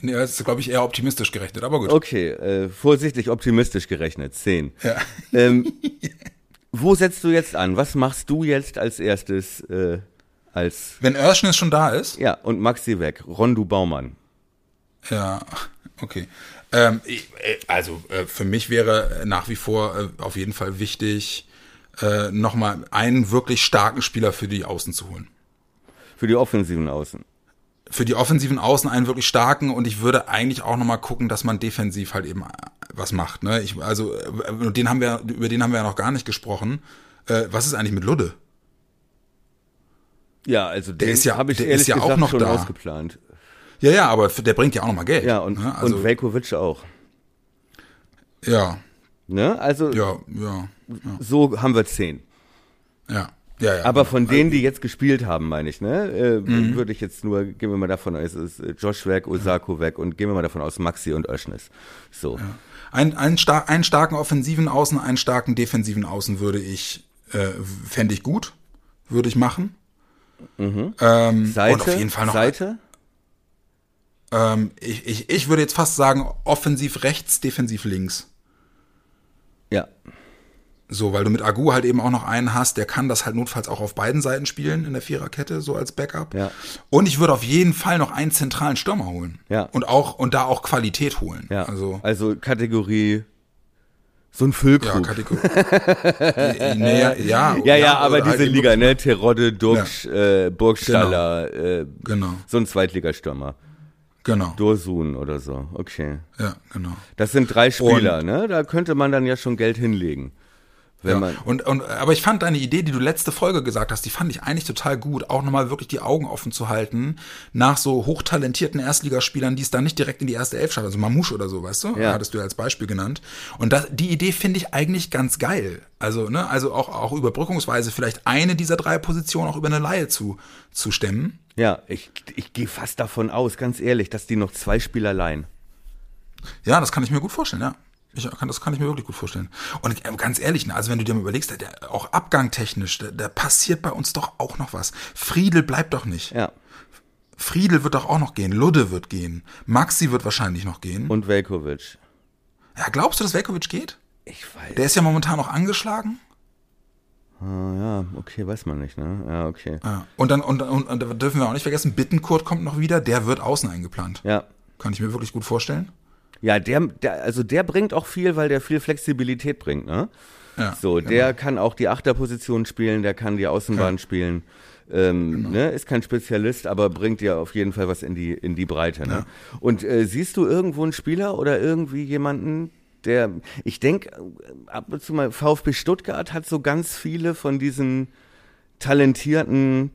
Ja, das ist, glaube ich, eher optimistisch gerechnet, aber gut. Okay, äh, vorsichtig optimistisch gerechnet, 10. Ja. Ähm, wo setzt du jetzt an? Was machst du jetzt als erstes äh, als. Wenn Örschnis schon da ist? Ja, und Maxi weg. Rondu Baumann. Ja, okay. Ähm, äh, also äh, für mich wäre nach wie vor äh, auf jeden Fall wichtig, äh, nochmal einen wirklich starken Spieler für die Außen zu holen. Für die offensiven Außen. Für die offensiven Außen einen wirklich starken und ich würde eigentlich auch nochmal gucken, dass man defensiv halt eben was macht. Ne? Ich, also den haben wir, über den haben wir ja noch gar nicht gesprochen. Äh, was ist eigentlich mit Ludde? Ja, also der ist ja, habe ich der ehrlich ist ja auch noch schon da. ausgeplant. Ja, ja, aber der bringt ja auch noch mal Geld. Ja, und, ne? also, und Velkovic auch. Ja. Ne? Also ja, ja, ja. so haben wir zehn. Ja. Ja, ja, Aber von denen, die jetzt gespielt haben, meine ich, ne, äh, mhm. würde ich jetzt nur, gehen wir mal davon aus, es ist Josh weg, Osako weg und gehen wir mal davon aus, Maxi und Öschnis. So. Ja. Ein, ein star einen starken offensiven Außen, einen starken defensiven Außen würde ich, äh, fände ich gut, würde ich machen. Mhm. Ähm, Seite, und auf jeden Fall noch. Seite? Ähm, ich, ich, ich würde jetzt fast sagen, offensiv rechts, defensiv links. Ja. So, weil du mit Agu halt eben auch noch einen hast, der kann das halt notfalls auch auf beiden Seiten spielen in der Viererkette, so als Backup. Ja. Und ich würde auf jeden Fall noch einen zentralen Stürmer holen. Ja. Und auch, und da auch Qualität holen. Ja. Also, also Kategorie so ein Füllkrug. ja, Kategorie. nee, ja, ja, ja, ja, aber oder diese halt Liga, ne? Terodde, Duxch, äh, Burgstaller, äh, Genau, so ein Zweitligastürmer. genau. Dursun oder so. Okay. Ja, genau. Das sind drei Spieler, ne? Da könnte man dann ja schon Geld hinlegen. Wenn Ja. Und, und, aber ich fand deine Idee, die du letzte Folge gesagt hast, die fand ich eigentlich total gut, auch nochmal wirklich die Augen offen zu halten nach so hochtalentierten Erstligaspielern, die es dann nicht direkt in die erste Elf schaffen, also Mamouche oder so, weißt du? Ja. Hattest du ja als Beispiel genannt. Und das, die Idee finde ich eigentlich ganz geil. Also, ne, also auch, auch überbrückungsweise vielleicht eine dieser drei Positionen auch über eine Laie zu, zu stemmen. Ja, ich, ich gehe fast davon aus, ganz ehrlich, dass die noch zwei Spieler leihen. Ja, das kann ich mir gut vorstellen, ja. Ich kann, das kann ich mir wirklich gut vorstellen. Und äh, ganz ehrlich, ne, also wenn du dir mal überlegst, der, auch abgangtechnisch, da, passiert bei uns doch auch noch was. Friedel bleibt doch nicht. Ja. Friedel wird doch auch noch gehen, Ludde wird gehen, Maxi wird wahrscheinlich noch gehen. Und Velkovic. ja, glaubst du, dass Velkovic geht? Ich weiß. Der ist ja momentan noch angeschlagen. Ah, ja, okay, weiß man nicht, ne? Ja, okay. Ja. Und dann und, und, und dürfen wir auch nicht vergessen, Bittenkurt kommt noch wieder, der wird außen eingeplant. Ja. Kann ich mir wirklich gut vorstellen. Ja, der, der, also der bringt auch viel, weil der viel Flexibilität bringt, ne? Ja, So, der kann auch die Achterposition spielen, der kann die Außenbahn spielen. Ähm, ne, ist kein Spezialist, aber bringt dir auf jeden Fall was in die, in die Breite. Ne? Und äh, siehst du irgendwo einen Spieler oder irgendwie jemanden, der, ich denke, ab und zu mal, VfB Stuttgart hat so ganz viele von diesen talentierten,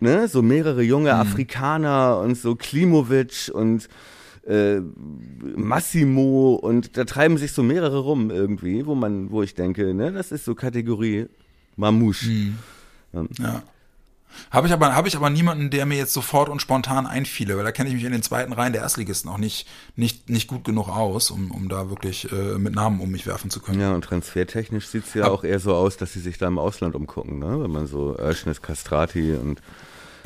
ne, so mehrere junge Afrikaner und so Klimovic und äh, Massimo und da treiben sich so mehrere rum irgendwie, wo man, wo ich denke, ne, das ist so Kategorie Mamouche. Ja. Habe ich aber habe ich aber niemanden, der mir jetzt sofort und spontan einfiele, weil da kenne ich mich in den zweiten Reihen der Erstligisten auch nicht nicht nicht gut genug aus, um um da wirklich äh, mit Namen um mich werfen zu können. Ja, und transfertechnisch sieht's ja Ab- auch eher so aus, dass sie sich da im Ausland umgucken, ne? Wenn man so Erschnis Castrati und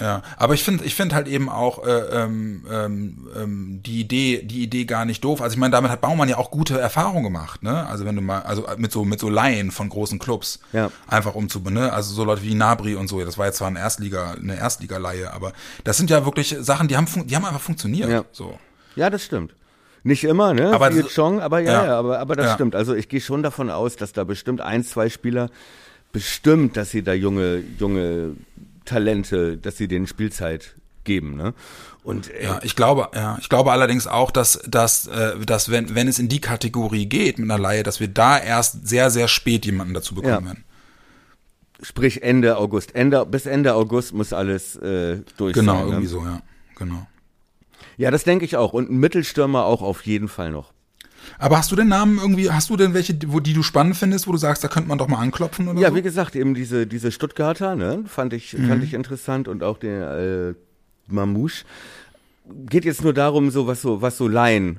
Ja, aber ich finde, ich finde halt eben auch äh, ähm, ähm, ähm, die Idee, die Idee gar nicht doof. Also ich meine, damit hat Baumann ja auch gute Erfahrungen gemacht, ne? Also wenn du mal, also mit so mit so Laien von großen Clubs, Ja. einfach um zu, ne? Also so Leute wie Nabri und so. Das war jetzt zwar ein Erstliga, eine Erstliga-Leihe, aber das sind ja wirklich Sachen, die haben, die haben einfach funktioniert. Ja. So. Ja, das stimmt. Nicht immer, ne? Aber Viel so- Chong, aber ja, ja. ja, aber, aber das Ja. stimmt. Also ich gehe schon davon aus, dass da bestimmt ein, zwei Spieler bestimmt, dass sie da junge, junge Talente, dass sie denen Spielzeit geben, ne? Und äh, Ja, ich glaube, ja, ich glaube allerdings auch, dass, dass, äh, dass wenn, wenn es in die Kategorie geht mit einer Laie, dass wir da erst sehr, sehr spät jemanden dazu bekommen Ja. werden. sprich Ende August. Ende, bis Ende August muss alles äh, durch Genau, sein. irgendwie ne? so, ja. Genau. Ja, das denke ich auch. Und ein Mittelstürmer auch auf jeden Fall noch. Aber hast du den Namen irgendwie, hast du denn welche, wo die du spannend findest, wo du sagst, da könnte man doch mal anklopfen oder Ja, so? wie gesagt, eben diese, diese Stuttgarter, ne, fand ich, Mhm. fand ich interessant und auch den äh, Mamouche. Geht jetzt nur darum, so was so, was so Laien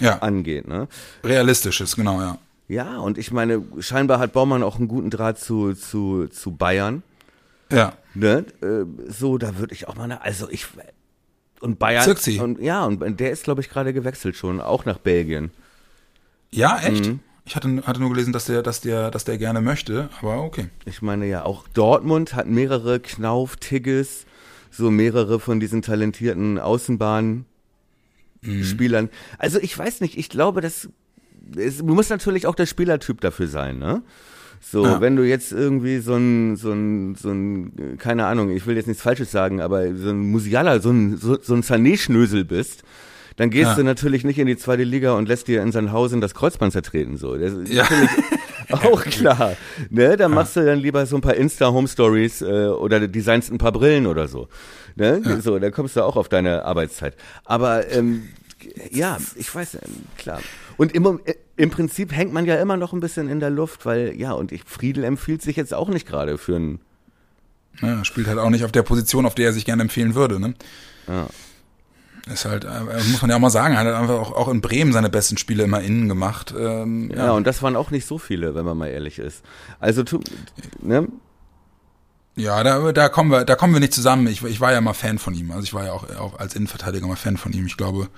ja, angeht, ne? realistisches, genau, ja. Ja, und ich meine, scheinbar hat Baumann auch einen guten Draht zu, zu, zu Bayern. Ja, Ne? Äh, so, da würde ich auch mal, also ich und Bayern Zirkzee. und ja, und der ist glaube ich gerade gewechselt schon, auch nach Belgien. ja, echt? Mhm. Ich hatte, hatte nur gelesen, dass der, dass der, dass der gerne möchte, aber okay. Ich meine ja, auch Dortmund hat mehrere Knauf, Tigges, so mehrere von diesen talentierten Außenbahnspielern. Also ich weiß nicht, ich glaube, das es, du musst natürlich auch der Spielertyp dafür sein, ne? So, Ja. wenn du jetzt irgendwie so ein, so ein, so ein, keine Ahnung, ich will jetzt nichts Falsches sagen, aber so ein Musiala, so ein, so, so ein Sané-Schnösel bist, dann gehst Ja. du natürlich nicht in die zweite Liga und lässt dir in Sandhausen das Kreuzband zertreten, so. Das ist Ja. natürlich auch klar. Ne, dann machst du dann lieber so ein paar Insta-Home-Stories äh, oder designst ein paar Brillen oder so. Ne? So, da kommst du auch auf deine Arbeitszeit. Aber ähm, ja, ich weiß, ähm, klar. Und im, äh, im Prinzip hängt man ja immer noch ein bisschen in der Luft, weil, ja, und ich, Friedel empfiehlt sich jetzt auch nicht gerade für ein. Ja, spielt halt auch nicht auf der Position, auf der er sich gerne empfehlen würde, ne? Ja. Ist halt, äh, muss man ja auch mal sagen, er hat einfach auch, auch in Bremen seine besten Spiele immer innen gemacht. Ähm, Ja. und das waren auch nicht so viele, wenn man mal ehrlich ist. Also, tu, ne? Ja, da, da kommen wir, da kommen wir nicht zusammen. Ich, ich war ja mal Fan von ihm. Also ich war ja auch, auch als Innenverteidiger mal Fan von ihm. Ich glaube,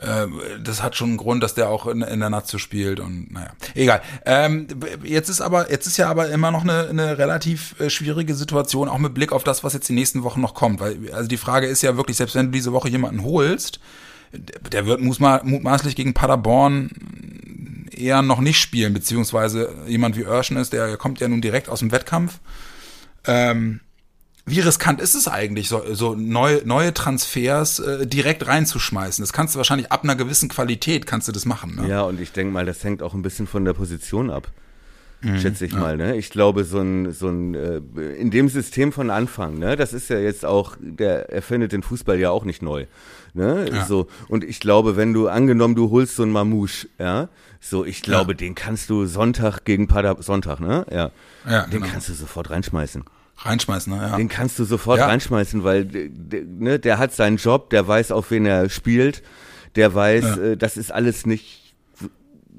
äh, das hat schon einen Grund, dass der auch in, in der Nazio spielt und naja, egal. Ähm, jetzt ist aber, jetzt ist ja aber immer noch eine, eine relativ äh, schwierige Situation, auch mit Blick auf das, was jetzt die nächsten Wochen noch kommt. Weil, also die Frage ist ja wirklich, selbst wenn du diese Woche jemanden holst, der wird mutmaßlich gegen Paderborn eher noch nicht spielen, beziehungsweise jemand wie Örschen ist, der kommt ja nun direkt aus dem Wettkampf. Ähm, wie riskant ist es eigentlich, so, so neue, neue Transfers äh, direkt reinzuschmeißen? Das kannst du wahrscheinlich ab einer gewissen Qualität kannst du das machen. Ne? Ja, und ich denke mal, das hängt auch ein bisschen von der Position ab. Mhm, schätze ich ja. mal, ne? Ich glaube, so ein, so ein, äh, in dem System von Anfang, ne? Das ist ja jetzt auch, der erfindet den Fußball ja auch nicht neu, ne? Ja. So. Und ich glaube, wenn du, angenommen, du holst so einen Mamouche, ja? So, ich glaube, ja. den kannst du Sonntag gegen Pader, Sonntag, ne? Ja. ja den genau. kannst du sofort reinschmeißen. Reinschmeißen, ne? ja. Den kannst du sofort ja. reinschmeißen, weil ne, der hat seinen Job, der weiß, auf wen er spielt, der weiß, ja. äh, das ist alles nicht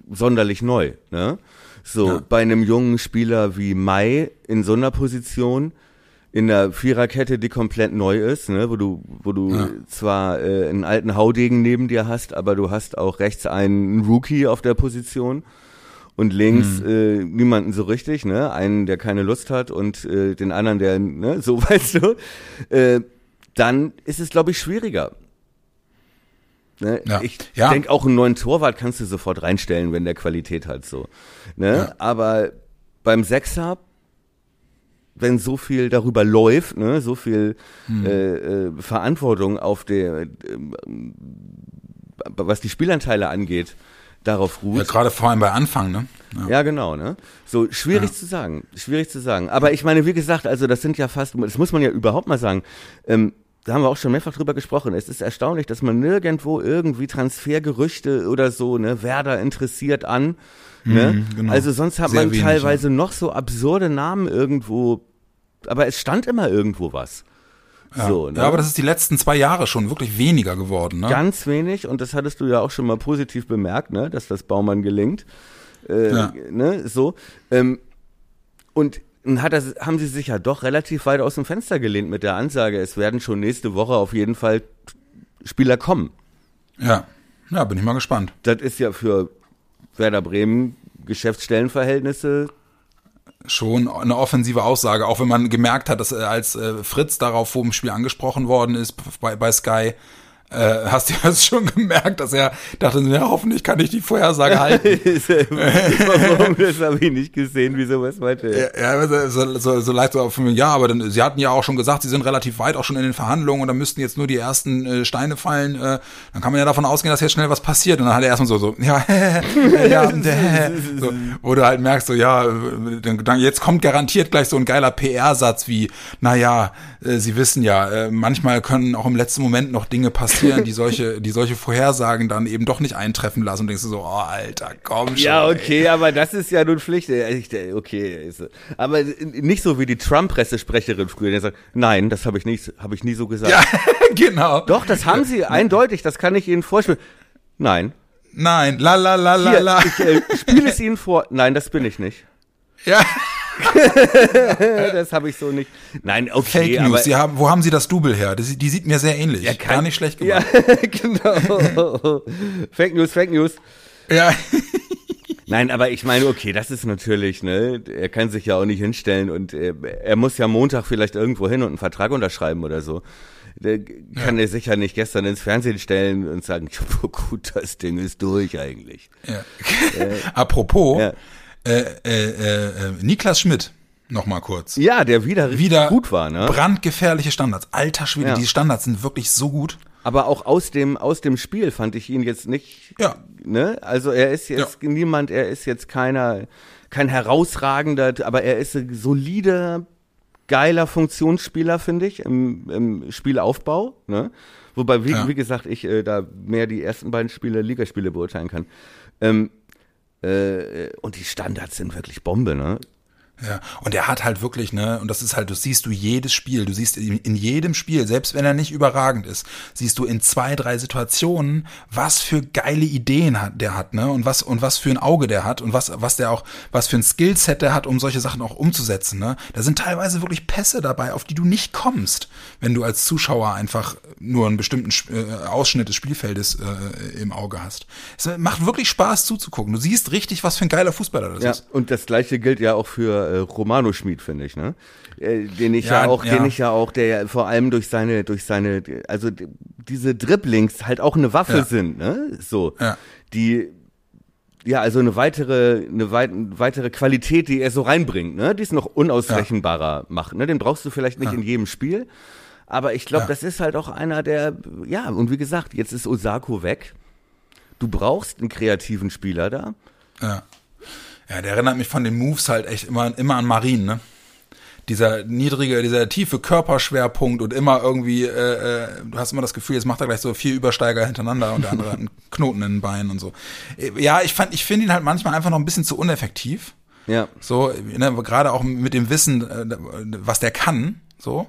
sonderlich neu. Ne? So, ja. bei einem jungen Spieler wie Mai in so einer Position, in der Viererkette, die komplett neu ist, ne, wo du, wo du ja. zwar äh, einen alten Haudegen neben dir hast, aber du hast auch rechts einen Rookie auf der Position und links mhm. äh, niemanden so richtig, ne? Einen, der keine Lust hat und äh, den anderen, der, ne, so weißt du, äh, dann ist es, glaube ich, schwieriger. Ne? Ja. Ich ja. denke, auch einen neuen Torwart kannst du sofort reinstellen, wenn der Qualität hat, so. Ne? Ja. Aber beim Sechser, wenn so viel darüber läuft, ne, so viel hm. äh, äh, Verantwortung auf der, äh, was die Spielanteile angeht, darauf ruht. Ja, gerade vor allem bei Anfang, ne? Ja, ja genau, ne? So, schwierig ja. zu sagen, schwierig zu sagen. Aber ich meine, wie gesagt, also das sind ja fast, das muss man ja überhaupt mal sagen, ähm, da haben wir auch schon mehrfach drüber gesprochen. Es ist erstaunlich, dass man nirgendwo irgendwie Transfergerüchte oder so, ne, Werder interessiert an. Ne? Mhm, genau. Also sonst hat Sehr man wenig, teilweise ja. noch so absurde Namen irgendwo, aber es stand immer irgendwo was. Ja. So, ne? ja, aber das ist die letzten zwei Jahre schon wirklich weniger geworden. Ne? Ganz wenig und das hattest du ja auch schon mal positiv bemerkt, ne? dass das Baumann gelingt. Äh, ja. ne? So. Ähm, und hat das, haben sie sich ja doch relativ weit aus dem Fenster gelehnt mit der Ansage, es werden schon nächste Woche auf jeden Fall Spieler kommen. Ja, ja, bin ich mal gespannt. Das ist ja für Werder Bremen Geschäftsstellenverhältnisse schon eine offensive Aussage, auch wenn man gemerkt hat, dass äh, als äh, Fritz darauf vor dem Spiel angesprochen worden ist bei, bei Sky, äh, hast du das schon gemerkt, dass er dachte, ja, hoffentlich kann ich die Vorhersage halten. Warum, das habe ich nicht gesehen, wieso was meinte er? Ja, so, so, so leicht so auf mich, ja, aber dann, sie hatten ja auch schon gesagt, sie sind relativ weit auch schon in den Verhandlungen und da müssten jetzt nur die ersten äh, Steine fallen. Äh, dann kann man ja davon ausgehen, dass jetzt schnell was passiert. Und dann hat er erstmal so, so, ja, ja, äh, so, wo du halt merkst, so, ja, dann, jetzt kommt garantiert gleich so ein geiler PR-Satz wie, naja, äh, sie wissen ja, äh, manchmal können auch im letzten Moment noch Dinge passieren passieren, die solche, die solche Vorhersagen dann eben doch nicht eintreffen lassen und denkst du so, oh Alter, komm schon. Ja, okay, ey. aber das ist ja nun Pflicht. Okay, aber nicht so wie die Trump-Pressesprecherin früher, der sagt, nein, das habe ich nicht, habe ich nie so gesagt. Ja, genau. Doch, das haben sie eindeutig, das kann ich Ihnen vorstellen. Nein. Nein, la la la la la. Ich äh, spiele es Ihnen vor. Nein, das bin ich nicht. Ja. das habe ich so nicht. Nein, okay. Fake News. Sie haben, wo haben Sie das Double her? Das, die sieht mir sehr ähnlich. Ja, Gar nicht schlecht gemacht. Ja, genau. Fake News, Fake News. Ja. Nein, aber ich meine, okay, das ist natürlich, ne, er kann sich ja auch nicht hinstellen und er, er muss ja Montag vielleicht irgendwo hin und einen Vertrag unterschreiben oder so. Der kann ja. er sicher nicht gestern ins Fernsehen stellen und sagen, gut, das Ding ist durch eigentlich. Ja. Äh, Apropos, ja. Äh, äh, äh, Niklas Schmidt, noch mal kurz. Ja, der wieder, wieder gut war, ne? Brandgefährliche Standards. Alter Schwede, ja. die Standards sind wirklich so gut. Aber auch aus dem, aus dem Spiel fand ich ihn jetzt nicht. Ja. Ne? Also er ist jetzt ja. niemand, er ist jetzt keiner, kein herausragender, aber er ist ein solider, geiler Funktionsspieler, finde ich, im, im Spielaufbau. Ne? Wobei, wie, ja. wie gesagt, ich äh, da mehr die ersten beiden Spiele, Ligaspiele beurteilen kann. Ähm, äh, und die Standards sind wirklich Bombe, ne? Ja, und er hat halt wirklich, ne, und das ist halt, du siehst du jedes Spiel, du siehst in, in, jedem Spiel, selbst wenn er nicht überragend ist, siehst du in zwei, drei Situationen, was für geile Ideen hat, der hat, ne, und was, und was für ein Auge der hat und was, was der auch, was für ein Skillset der hat, um solche Sachen auch umzusetzen, ne. Da sind teilweise wirklich Pässe dabei, auf die du nicht kommst, wenn du als Zuschauer einfach nur einen bestimmten äh, Ausschnitt des Spielfeldes äh, im Auge hast. Es macht wirklich Spaß zuzugucken. Du siehst richtig, was für ein geiler Fußballer das ja, ist. Und das gleiche gilt ja auch für äh, Romano Schmid, finde ich, ne? Äh, den ich ja, ja auch, ja. den ich ja auch, der ja vor allem durch seine, durch seine, also diese Dribblings halt auch eine Waffe ja. sind, ne? So, ja. die ja, also eine weitere, eine weit, weitere Qualität, die er so reinbringt, ne? Die es noch unausrechenbarer macht, ne? Den brauchst du vielleicht nicht in jedem Spiel, aber ich glaube, das ist halt auch einer der, ja, und wie gesagt, jetzt ist Osako weg. Du brauchst einen kreativen Spieler da. Ja. Ja, der erinnert mich von den Moves halt echt immer, immer an Marien, ne? Dieser niedrige, dieser tiefe Körperschwerpunkt und immer irgendwie, äh, äh, du hast immer das Gefühl, jetzt macht er gleich so vier Übersteiger hintereinander und der andere hat einen Knoten in den Beinen und so. Äh, ja, ich fand, ich finde ihn halt manchmal einfach noch ein bisschen zu uneffektiv. Ja. So, ne, gerade auch mit dem Wissen, äh, was der kann, so.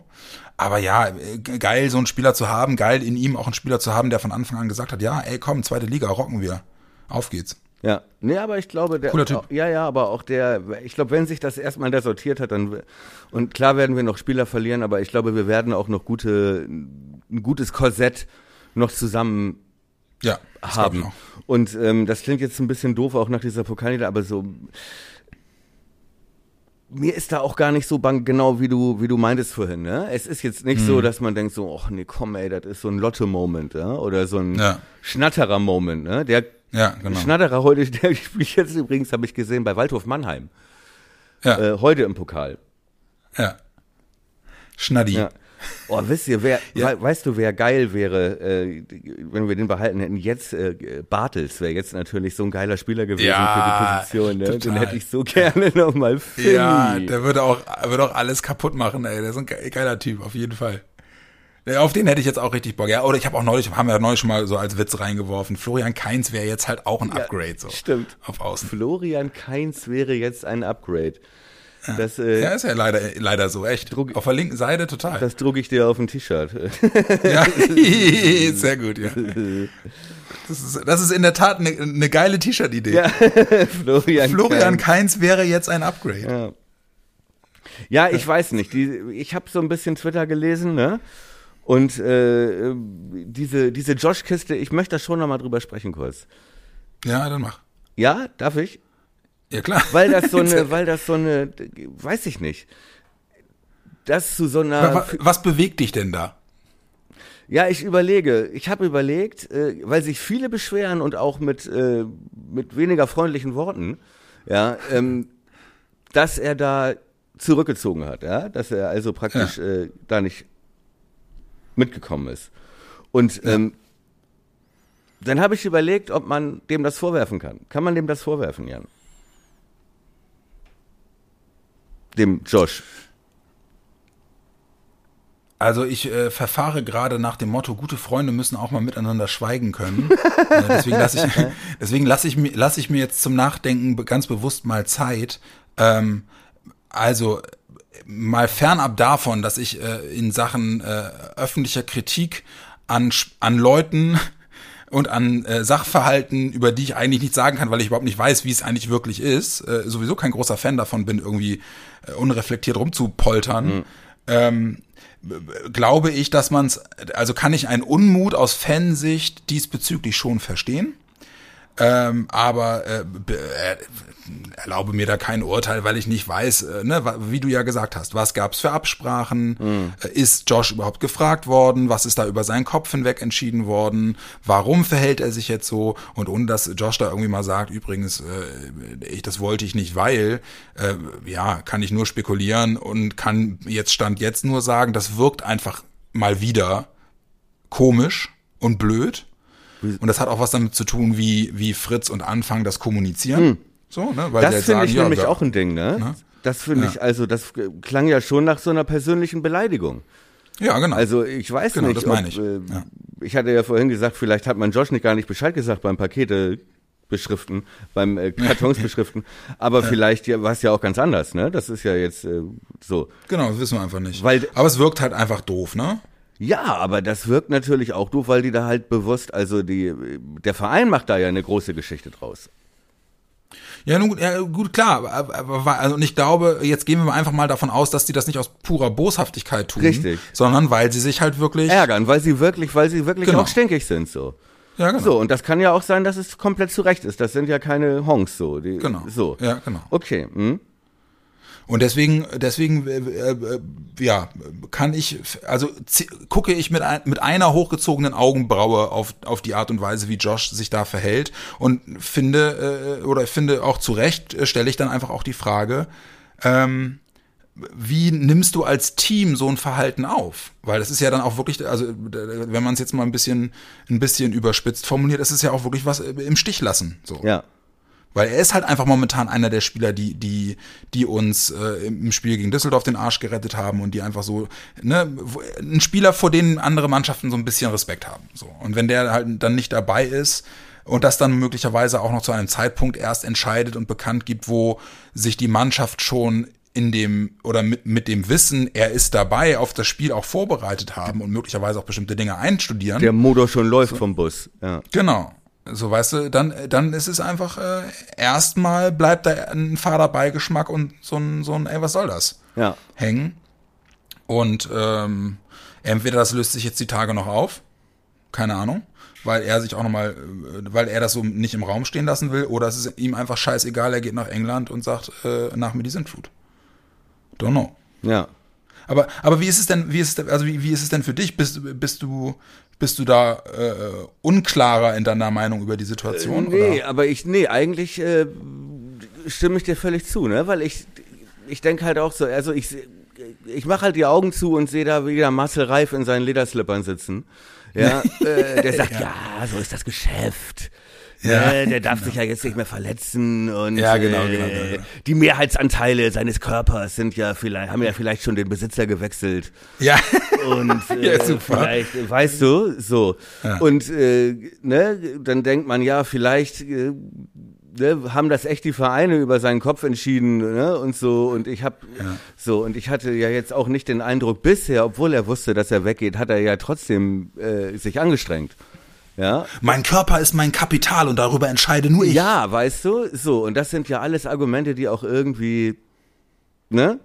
Aber ja, geil, so einen Spieler zu haben, geil in ihm auch einen Spieler zu haben, der von Anfang an gesagt hat, ja, ey, komm, zweite Liga, rocken wir. Auf geht's. Ja, nee, aber ich glaube, der, Cooler typ. ja, ja, aber auch der, ich glaube, wenn sich das erstmal der sortiert hat, dann, und klar werden wir noch Spieler verlieren, aber ich glaube, wir werden auch noch gute, ein gutes Korsett noch zusammen ja, haben. Und ähm, das klingt jetzt ein bisschen doof, auch nach dieser Pokalniederlage, aber so, mir ist da auch gar nicht so bang, genau wie du, wie du meintest vorhin, ne? Es ist jetzt nicht mhm. so, dass man denkt so, ach nee, komm ey, das ist so ein Lotte-Moment, ja? Oder so ein ja. Schnatterer-Moment, ne? Der ja, genau. Schnatterer heute, der spielt jetzt übrigens, habe ich gesehen, bei Waldhof Mannheim. Ja. Äh, heute im Pokal. Ja. Schnaddi. Ja. Oh, wisst ihr, wer, ja. weißt du, wer geil wäre, äh, wenn wir den behalten hätten? Jetzt äh, Bartels wäre jetzt natürlich so ein geiler Spieler gewesen ja, für die Position. Ne? Den hätte ich so gerne nochmal Ja, der würde auch, würde auch alles kaputt machen, ey. Der ist ein geiler Typ, auf jeden Fall. Auf den hätte ich jetzt auch richtig Bock. Ja, oder ich habe auch neulich, haben wir neulich schon mal so als Witz reingeworfen. Florian Kainz wäre jetzt halt auch ein Upgrade so. Stimmt. Auf Außen. Florian Kainz wäre jetzt ein Upgrade. Das, äh, ja, ist ja leider, leider so, echt. Druck, auf der linken Seite total. Das drucke ich dir auf ein T-Shirt. ja, sehr gut, ja. Das ist, das ist in der Tat eine, eine geile T-Shirt-Idee. Ja. Florian, Florian. Kainz wäre jetzt ein Upgrade. Ja. Ja, ich weiß nicht. Die, ich habe so ein bisschen Twitter gelesen, ne? Und äh, diese, diese Josh-Kiste, ich möchte da schon nochmal drüber sprechen kurz. Ja, dann mach. Ja, darf ich? Ja, klar. Weil das so eine, weil das so eine, weiß ich nicht. Das zu so einer. Was, was bewegt dich denn da? Ja, ich überlege. Ich habe überlegt, äh, weil sich viele beschweren und auch mit, äh, mit weniger freundlichen Worten, ja, ähm, dass er da zurückgezogen hat, ja, dass er also praktisch ja. äh, da nicht mitgekommen ist. Und ja. ähm, dann habe ich überlegt, ob man dem das vorwerfen kann. Kann man dem das vorwerfen, Jan? Dem Josh. Also ich äh, verfahre gerade nach dem Motto, gute Freunde müssen auch mal miteinander schweigen können. äh, deswegen lasse ich, deswegen lasse ich, lass ich mir jetzt zum Nachdenken ganz bewusst mal Zeit. Ähm, also mal fernab davon, dass ich äh, in Sachen äh, öffentlicher Kritik an, an Leuten und an äh, Sachverhalten, über die ich eigentlich nichts sagen kann, weil ich überhaupt nicht weiß, wie es eigentlich wirklich ist, äh, sowieso kein großer Fan davon bin, irgendwie äh, unreflektiert rumzupoltern. Mhm. Ähm, glaube ich, dass man es, also kann ich einen Unmut aus Fansicht diesbezüglich schon verstehen. Ähm, aber äh, äh, erlaube mir da kein Urteil, weil ich nicht weiß, äh, ne, wie du ja gesagt hast, was gab's für Absprachen? Mhm. Ist Josh überhaupt gefragt worden? Was ist da über seinen Kopf hinweg entschieden worden? Warum verhält er sich jetzt so? Und ohne dass Josh da irgendwie mal sagt, übrigens, äh, ich das wollte ich nicht, weil, äh, ja, kann ich nur spekulieren und kann jetzt stand jetzt nur sagen, das wirkt einfach mal wieder komisch und blöd und das hat auch was damit zu tun, wie, wie Fritz und Anfang das kommunizieren. Hm. So, ne? Weil das finde ich ja, nämlich ja, auch ein Ding, ne? ne? Das finde ja. ich, also das klang ja schon nach so einer persönlichen Beleidigung. Ja, genau. Also ich weiß genau, nicht. Das meine ich. Ob, äh, ich hatte ja vorhin gesagt, vielleicht hat man Josh nicht gar nicht Bescheid gesagt beim Pakete beschriften, beim äh, Kartons beschriften. Aber ja. vielleicht ja, war es ja auch ganz anders, ne? Das ist ja jetzt äh, so. Genau, das wissen wir einfach nicht. Weil, aber es wirkt halt einfach doof, ne? Ja, aber das wirkt natürlich auch doof, weil die da halt bewusst, also die, der Verein macht da ja eine große Geschichte draus. Ja, nun, ja, gut, klar. Aber, also, und ich glaube, jetzt gehen wir einfach mal davon aus, dass die das nicht aus purer Boshaftigkeit tun. Richtig. Sondern weil sie sich halt wirklich. Ärgern, weil sie wirklich, weil sie wirklich genau. auch stinkig sind, so. Ja, genau. So, und das kann ja auch sein, dass es komplett zurecht ist. Das sind ja keine Honks, so. Die, genau. So. Ja, genau. Okay. Hm? Und deswegen, deswegen, äh, äh, ja, kann ich, also gucke ich mit, ein, mit einer hochgezogenen Augenbraue auf, auf die Art und Weise, wie Josh sich da verhält und finde, äh, oder finde auch zu Recht, äh, stelle ich dann einfach auch die Frage, ähm, wie nimmst du als Team so ein Verhalten auf? Weil das ist ja dann auch wirklich, also wenn man es jetzt mal ein bisschen, ein bisschen überspitzt formuliert, ist es ja auch wirklich was im Stich lassen. So. Ja. Weil er ist halt einfach momentan einer der Spieler, die, die, die uns äh, im Spiel gegen Düsseldorf den Arsch gerettet haben und die einfach so, ne, ein Spieler, vor denen andere Mannschaften so ein bisschen Respekt haben. So. Und wenn der halt dann nicht dabei ist, und das dann möglicherweise auch noch zu einem Zeitpunkt erst entscheidet und bekannt gibt, wo sich die Mannschaft schon in dem oder mit, mit dem Wissen, er ist dabei, auf das Spiel auch vorbereitet haben und möglicherweise auch bestimmte Dinge einstudieren. Der Motor schon läuft so. vom Bus. Ja. Genau. So weißt du, dann, dann ist es einfach, äh, erstmal bleibt da ein Fahrerbeigeschmack und so ein, so ein, ey, was soll das? Ja. Hängen. Und ähm, entweder das löst sich jetzt die Tage noch auf, keine Ahnung, weil er sich auch nochmal, äh, weil er das so nicht im Raum stehen lassen will, oder es ist ihm einfach scheißegal, er geht nach England und sagt, äh, nach mir die Sintflut. Don't know. Ja. Aber, aber wie ist es denn, wie ist es, also wie, wie ist es denn für dich? Bist, bist du, bist du da äh, unklarer in deiner Meinung über die Situation? Äh, nee, oder? aber ich, nee, eigentlich äh, stimme ich dir völlig zu, ne? Weil ich, ich denke halt auch so, also ich, ich mache halt die Augen zu und sehe da wieder Marcel Reif in seinen Lederslippern sitzen. Ja, äh, der sagt, ja. ja, so ist das Geschäft. Ja, ne, der darf genau. sich ja jetzt nicht mehr verletzen und ja, genau, genau, genau, genau. die Mehrheitsanteile seines Körpers sind ja vielleicht, haben ja vielleicht schon den Besitzer gewechselt. Ja. Und äh, ja, super. vielleicht, weißt du, so. Ja. Und äh, ne, dann denkt man ja, vielleicht äh, ne, haben das echt die Vereine über seinen Kopf entschieden ne, und so und ich habe ja. so und ich hatte ja jetzt auch nicht den Eindruck bisher, obwohl er wusste, dass er weggeht, hat er ja trotzdem äh, sich angestrengt. Ja. Mein Körper ist mein Kapital und darüber entscheide nur ich. Ja, weißt du, so und das sind ja alles Argumente, die auch irgendwie ne?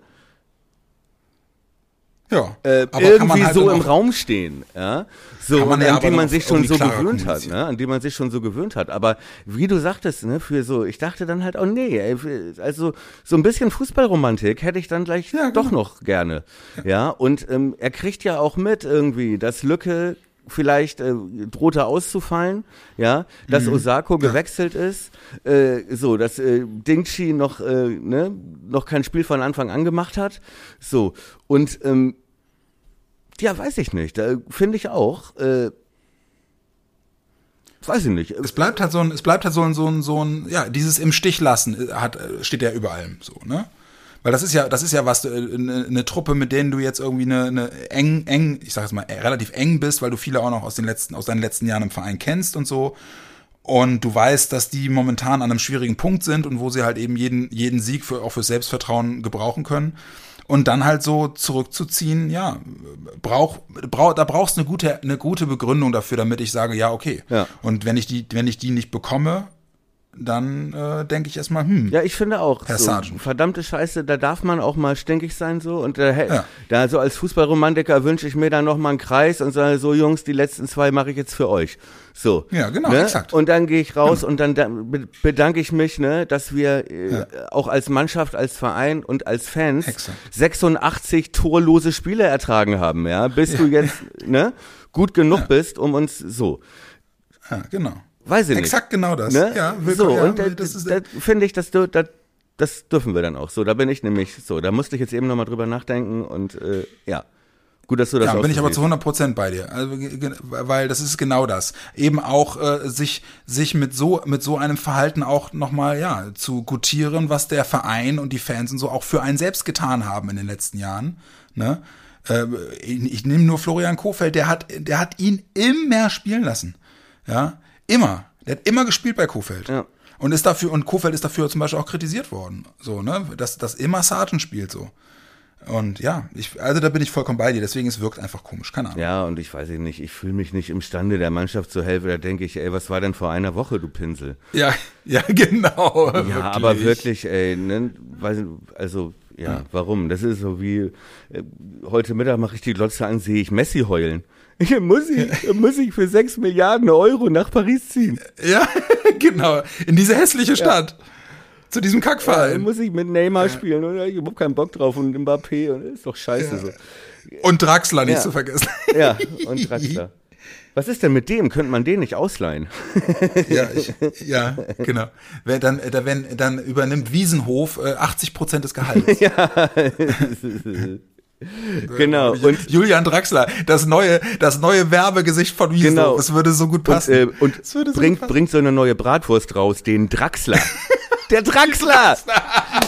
Ja, äh, irgendwie halt so im Raum stehen, ja, so an ja die man sich schon so gewöhnt hat, ne, an die man sich schon so gewöhnt hat. Aber wie du sagtest, ne, für so, ich dachte dann halt, oh nee, ey, also so ein bisschen Fußballromantik hätte ich dann gleich ja, genau. doch noch gerne, ja. ja und ähm, er kriegt ja auch mit irgendwie, dass Lücke vielleicht äh, drohte auszufallen, ja, dass mhm. Osako gewechselt ist, äh, so, dass äh, Dingchi noch, äh, ne, noch kein Spiel von Anfang an gemacht hat, so, und ähm, ja, weiß ich nicht, da finde ich auch, äh, weiß ich nicht. Es bleibt halt so ein, es bleibt halt so ein, so ein, so ein, ja, dieses im Stich lassen äh, hat, äh, steht ja überall so, ne? Weil das ist ja, das ist ja was, eine, eine Truppe, mit denen du jetzt irgendwie eine, eine eng, eng, ich sag jetzt mal, relativ eng bist, weil du viele auch noch aus den letzten, aus deinen letzten Jahren im Verein kennst und so. Und du weißt, dass die momentan an einem schwierigen Punkt sind und wo sie halt eben jeden, jeden Sieg für, auch für Selbstvertrauen gebrauchen können. Und dann halt so zurückzuziehen, ja, brauch, brauch, da brauchst du eine gute, eine gute Begründung dafür, damit ich sage, ja, okay. Ja. Und wenn ich die, wenn ich die nicht bekomme, dann äh, denke ich erstmal, hm. Ja, ich finde auch. Herr so, Sargent. Verdammte Scheiße, da darf man auch mal stinkig sein so. Und äh, ja. da so als Fußballromantiker wünsche ich mir dann noch mal einen Kreis und sage so, Jungs, die letzten zwei mache ich jetzt für euch. So. Ja, genau, ne? exakt. Und dann gehe ich raus genau. und dann bedanke ich mich, ne, dass wir äh, ja. auch als Mannschaft, als Verein und als Fans exakt. 86 torlose Spiele ertragen haben, ja, bis ja. du jetzt ne, gut genug bist, um uns so. Ja, genau. Weiß ich nicht. Exakt genau das. Ne? Ja, so, ja, und da, das, das finde ich, dass du, das, das dürfen wir dann auch. So, da bin ich nämlich so. Da musste ich jetzt eben nochmal drüber nachdenken und äh, ja. Gut, dass du das Ja, bin ich aber zu 100 Prozent bei dir. Also, weil das ist genau das. Eben auch äh, sich sich mit so mit so einem Verhalten auch nochmal ja zu gutieren, was der Verein und die Fans und so auch für einen selbst getan haben in den letzten Jahren. Ne? Äh, ich, ich nehme nur Florian Kofeld, der hat der hat ihn immer spielen lassen. Ja, Immer. Der hat immer gespielt bei Kofeld. Ja. Und ist dafür, und Kofeld ist dafür zum Beispiel auch kritisiert worden. So, ne? Dass, dass immer Sargent spielt so. Und ja, ich, also da bin ich vollkommen bei dir, deswegen es wirkt einfach komisch, keine Ahnung. Ja, und ich weiß nicht, ich fühle mich nicht imstande, der Mannschaft zu helfen. Da denke ich, ey, was war denn vor einer Woche, du Pinsel? Ja, ja, genau. Ja, wirklich. aber wirklich, ey, ne, also, ja, warum? Das ist so wie, äh, heute Mittag mache ich die Glotze an, sehe ich Messi heulen. muss ich, muss ich für sechs Milliarden Euro nach Paris ziehen. Ja, genau, in diese hässliche Stadt. Ja zu diesem Kackverein. Ja, muss ich mit Neymar ja. spielen und ich hab keinen Bock drauf und Mbappé und ist doch scheiße so. Und Draxler nicht zu vergessen. Ja, und Draxler. Was ist denn mit dem? Könnte man den nicht ausleihen? ja, ich, ja, genau. Dann, dann, dann übernimmt Wiesenhof 80 äh, Prozent des Gehalts. ja. genau. Und Julian Draxler, das neue, das neue Werbegesicht von Wiesenhof. Genau. Es würde so gut passen. Und, äh, und so bringt so eine neue Bratwurst raus, den Draxler. Der Draxler!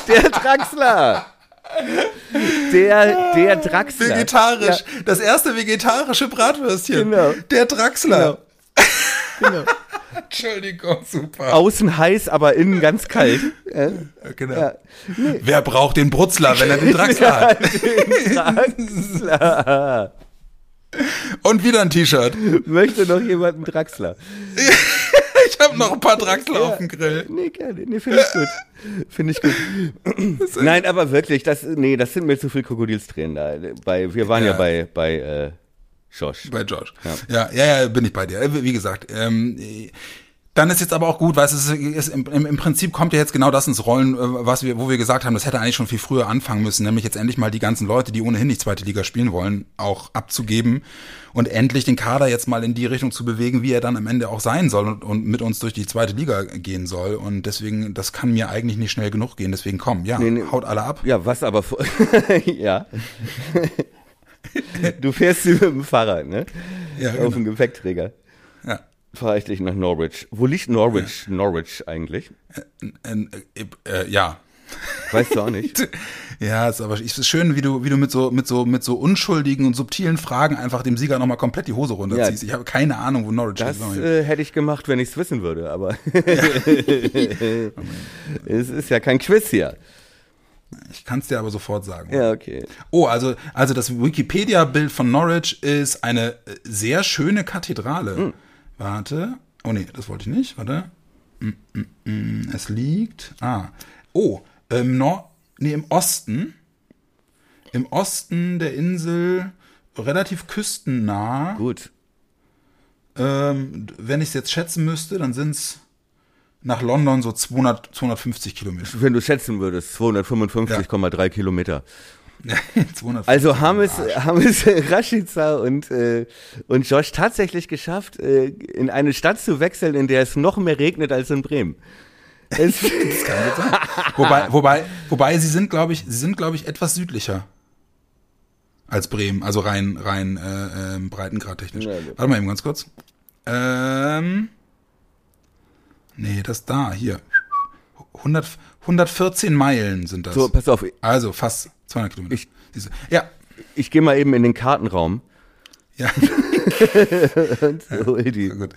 Der Draxler! Der, der Draxler. Vegetarisch. Ja. Das erste vegetarische Bratwürstchen. Genau. Der Draxler. Genau. genau. Entschuldigung, super. Außen heiß, aber innen ganz kalt. Ja, genau. Ja. Nee. Wer braucht den Brutzler, wenn er den Draxler hat? Den Draxler. Und wieder ein T-Shirt. Möchte noch jemand einen Draxler? ich habe noch ein paar Draxler ja, auf dem Grill. Nee, gerne. Nee, finde ich gut. Finde ich gut. Nein, aber wirklich, das, nee, das sind mir zu viel Krokodilstränen da. Bei, wir waren ja, ja bei, bei, äh, Josh. Bei Josh. Ja. ja, ja, ja, bin ich bei dir. Wie gesagt, ähm, dann ist jetzt aber auch gut, weil es ist, ist im, im, Prinzip kommt ja jetzt genau das ins Rollen, äh, was wir, wo wir gesagt haben, das hätte eigentlich schon viel früher anfangen müssen, nämlich jetzt endlich mal die ganzen Leute, die ohnehin nicht zweite Liga spielen wollen, auch abzugeben und endlich den Kader jetzt mal in die Richtung zu bewegen, wie er dann am Ende auch sein soll und, und mit uns durch die zweite Liga gehen soll. Und deswegen, das kann mir eigentlich nicht schnell genug gehen. Deswegen komm, ja, nee, nee. haut alle ab. Ja, was aber ja. du fährst mit dem Fahrrad, ne? Ja, genau. Auf dem Gepäckträger. Ja fahre ich dich nach Norwich. Wo liegt Norwich, ja. Norwich eigentlich? Äh, äh, äh, ja. Weißt du auch nicht? ja, ist aber es ist schön, wie du, wie du mit so, mit so, mit so unschuldigen und subtilen Fragen einfach dem Sieger nochmal komplett die Hose runterziehst. Ja, ich habe keine Ahnung, wo Norwich das, ist. Das äh, hätte ich gemacht, wenn ich es wissen würde, aber es ist ja kein Quiz hier. Ich kann es dir aber sofort sagen. Ja, okay. Oh, also, also das Wikipedia-Bild von Norwich ist eine sehr schöne Kathedrale. Hm. Warte. Oh nee, das wollte ich nicht. Warte. Mm, mm, mm. Es liegt. Ah. Oh, im Nord. Nee, im Osten. Im Osten der Insel relativ küstennah. Gut. Ähm, wenn ich es jetzt schätzen müsste, dann sind es nach London so 200, 250 Kilometer. Wenn du schätzen würdest, 255,3 ja. Kilometer. also haben es, haben es Rashica und, äh, und Josh tatsächlich geschafft, äh, in eine Stadt zu wechseln, in der es noch mehr regnet als in Bremen. Es das kann sein. wobei, wobei, wobei sie sind, glaube ich, sie sind, glaube ich, etwas südlicher als Bremen, also rein, rein äh, äh, Breitengrad technisch. Ja, Warte mal eben ganz kurz. Ähm, nee, das da, hier. 100, 114 Meilen sind das. So, pass auf. Also fast 200 Kilometer. Ich, ja. Ich gehe mal eben in den Kartenraum. Ja. die. Ja, gut.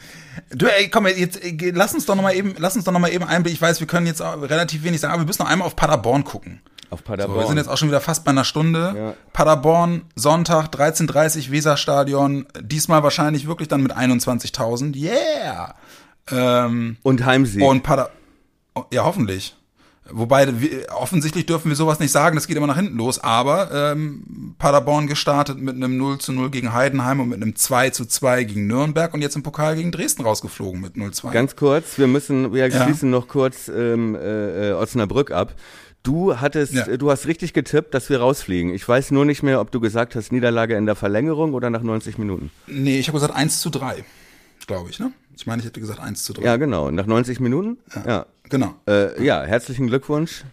Du, ey, komm, jetzt lass uns doch noch mal eben, lass uns doch noch mal eben einblicken. Ich weiß, wir können jetzt relativ wenig sagen, aber wir müssen noch einmal auf Paderborn gucken. Auf Paderborn. So, wir sind jetzt auch schon wieder fast bei einer Stunde. Ja. Paderborn, Sonntag, 13.30 Weserstadion. Diesmal wahrscheinlich wirklich dann mit 21.000. Yeah! Ähm, und Heimsieg. Und Pader, ja, hoffentlich. Wobei, offensichtlich dürfen wir sowas nicht sagen, das geht immer nach hinten los, aber ähm, Paderborn gestartet mit einem 0 zu 0 gegen Heidenheim und mit einem 2 zu 2 gegen Nürnberg und jetzt im Pokal gegen Dresden rausgeflogen mit 0 2. Ganz kurz, wir müssen, wir ja. schließen noch kurz ähm, äh, Osnabrück ab. Du hattest, ja. du hast richtig getippt, dass wir rausfliegen. Ich weiß nur nicht mehr, ob du gesagt hast, Niederlage in der Verlängerung oder nach 90 Minuten. Nee, ich habe gesagt 1 zu 3, glaube ich, ne? Ich meine, ich hätte gesagt 1 zu 3. Ja, genau. Nach 90 Minuten? Ja. ja. Genau. Äh, ja, herzlichen Glückwunsch.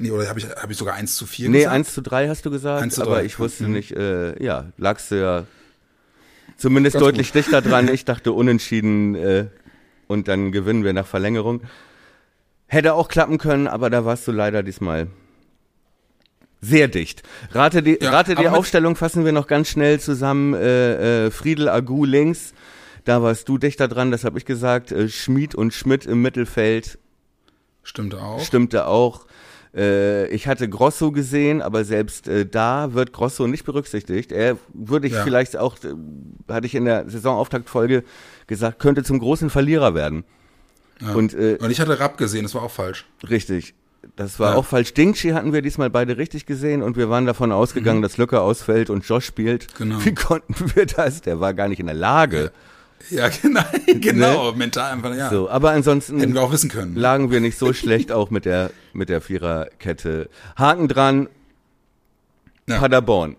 Nee, oder habe ich, hab ich sogar 1 zu 4 nee, gesagt? Nee, 1 zu 3 hast du gesagt, 1 zu 3. aber ich wusste mhm. nicht, äh, ja, lagst du ja zumindest Ganz deutlich gut. dichter dran. Ich dachte unentschieden äh, und dann gewinnen wir nach Verlängerung. Hätte auch klappen können, aber da warst du leider diesmal sehr dicht. Rate die, ja, rate die Aufstellung fassen wir noch ganz schnell zusammen. Äh, äh, Friedel Agu links, Da warst du dichter dran, das habe ich gesagt. Äh, Schmied und Schmidt im Mittelfeld. Stimmte auch. Stimmte auch. Äh, ich hatte Grosso gesehen, aber selbst äh, da wird Grosso nicht berücksichtigt. Er würde ich ja. vielleicht auch, hatte ich in der Saisonauftaktfolge gesagt, könnte zum großen Verlierer werden. Ja. Und, äh, und ich hatte Rapp gesehen, das war auch falsch. Richtig. Das war ja. auch falsch. Dingchi hatten wir diesmal beide richtig gesehen und wir waren davon ausgegangen, mhm. dass Lücke ausfällt und Josh spielt. Genau. Wie konnten wir das? Der war gar nicht in der Lage. Ja, genau, genau, ne? mental einfach, ja. So, aber ansonsten hätten wir auch wissen können. Lagen wir nicht so schlecht auch mit der mit der Viererkette. Haken dran. Ja. Paderborn.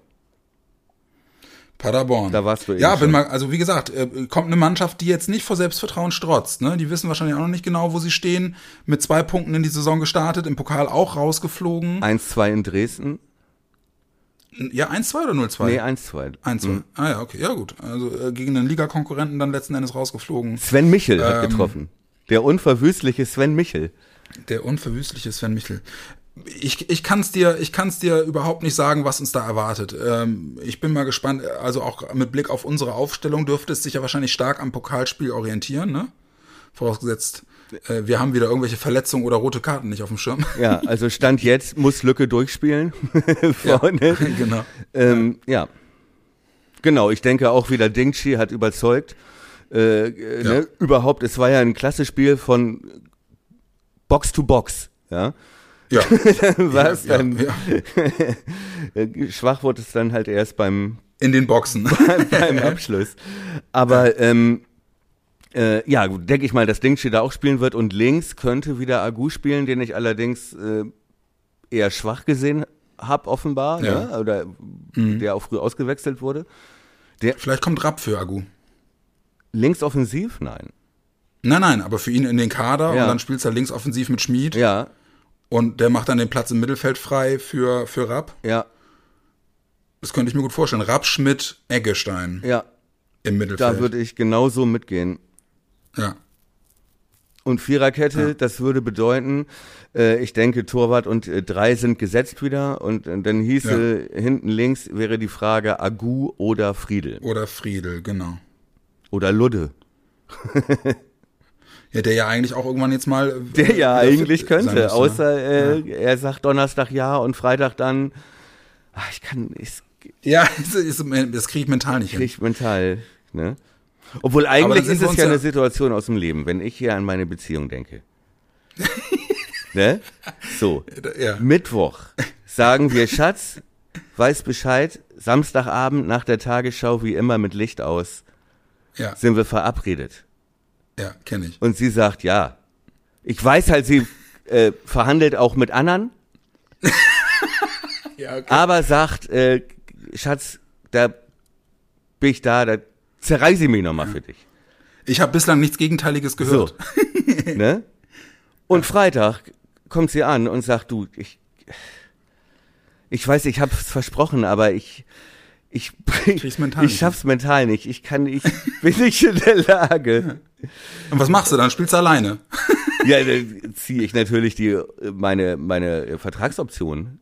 Paderborn. Da warst du eben Ja, bin mal, also wie gesagt, äh, kommt eine Mannschaft, die jetzt nicht vor Selbstvertrauen strotzt. Ne? Die wissen wahrscheinlich auch noch nicht genau, wo sie stehen. Mit zwei Punkten in die Saison gestartet, im Pokal auch rausgeflogen. 1-2 in Dresden. Ja, 1-2 oder 0-2? Nee, 1-2. 1-2. Mhm. Ah ja, okay, ja gut. Also äh, gegen einen Ligakonkurrenten dann letzten Endes rausgeflogen. Sven Michel ähm, hat getroffen. Der unverwüstliche Sven Michel. Der unverwüstliche Sven Michel ich, ich kann es dir, ich kann's dir überhaupt nicht sagen, was uns da erwartet. Ähm, ich bin mal gespannt, also auch mit Blick auf unsere Aufstellung dürfte es sich ja wahrscheinlich stark am Pokalspiel orientieren, ne? Vorausgesetzt, äh, wir haben wieder irgendwelche Verletzungen oder rote Karten nicht auf dem Schirm. Ja, also Stand jetzt muss Lücke durchspielen. Vorne. Ja, genau. Ähm, ja. Genau, ich denke auch wieder Dingchi hat überzeugt. Äh, ja. ne? Überhaupt, es war ja ein klasse Spiel von Box to Box. Ja. Ja. Was ja, dann ja, ja. schwach wurde es dann halt erst beim in den Boxen beim Abschluss. Aber ähm, äh, ja, denke ich mal, dass Dingshi da auch spielen wird und links könnte wieder Agu spielen, den ich allerdings äh, eher schwach gesehen habe offenbar, ja. Ne? oder mhm. der auch früh ausgewechselt wurde. Der, Vielleicht kommt Rapp für Agu. Links offensiv? Nein. Nein, nein, aber für ihn in den Kader ja. und dann spielst du links offensiv mit Schmied. Ja, und der macht dann den Platz im Mittelfeld frei für, für Rapp. Ja. Das könnte ich mir gut vorstellen. Rapp, Schmidt, Eggestein. Ja. Im Mittelfeld. Da würde ich genauso mitgehen. Ja. Und Viererkette, ja. das würde bedeuten, äh, ich denke, Torwart und äh, drei sind gesetzt wieder. Und äh, dann hieße ja. hinten links wäre die Frage Agu oder Friedel. Oder Friedel, genau. Oder Ludde. Ja, der ja eigentlich auch irgendwann jetzt mal. Äh, der ja eigentlich könnte, müsste, außer äh, ja. er sagt Donnerstag ja und Freitag dann. Ach, ich kann. Ich, ja, das kriege ich mental nicht krieg hin. Kriege ich mental, ne? Obwohl eigentlich ist es ja eine Situation aus dem Leben, wenn ich hier an meine Beziehung denke. ne? So. Ja. Mittwoch sagen wir, Schatz, weiß Bescheid, Samstagabend nach der Tagesschau wie immer mit Licht aus. Ja. Sind wir verabredet. Ja, kenne ich. Und sie sagt, ja. Ich weiß halt, sie äh, verhandelt auch mit anderen. ja, okay. Aber sagt, äh, Schatz, da bin ich da, da zerreiße ich mich nochmal für dich. Ich habe bislang nichts Gegenteiliges gehört. So. ne? Und Freitag kommt sie an und sagt, du, ich, ich weiß, ich habe es versprochen, aber ich, ich, ich, ich schaff's mental nicht. Ich kann, ich bin nicht in der Lage. Und was machst du dann? Spielst du alleine? ja, dann ziehe ich natürlich die, meine, meine Vertragsoption.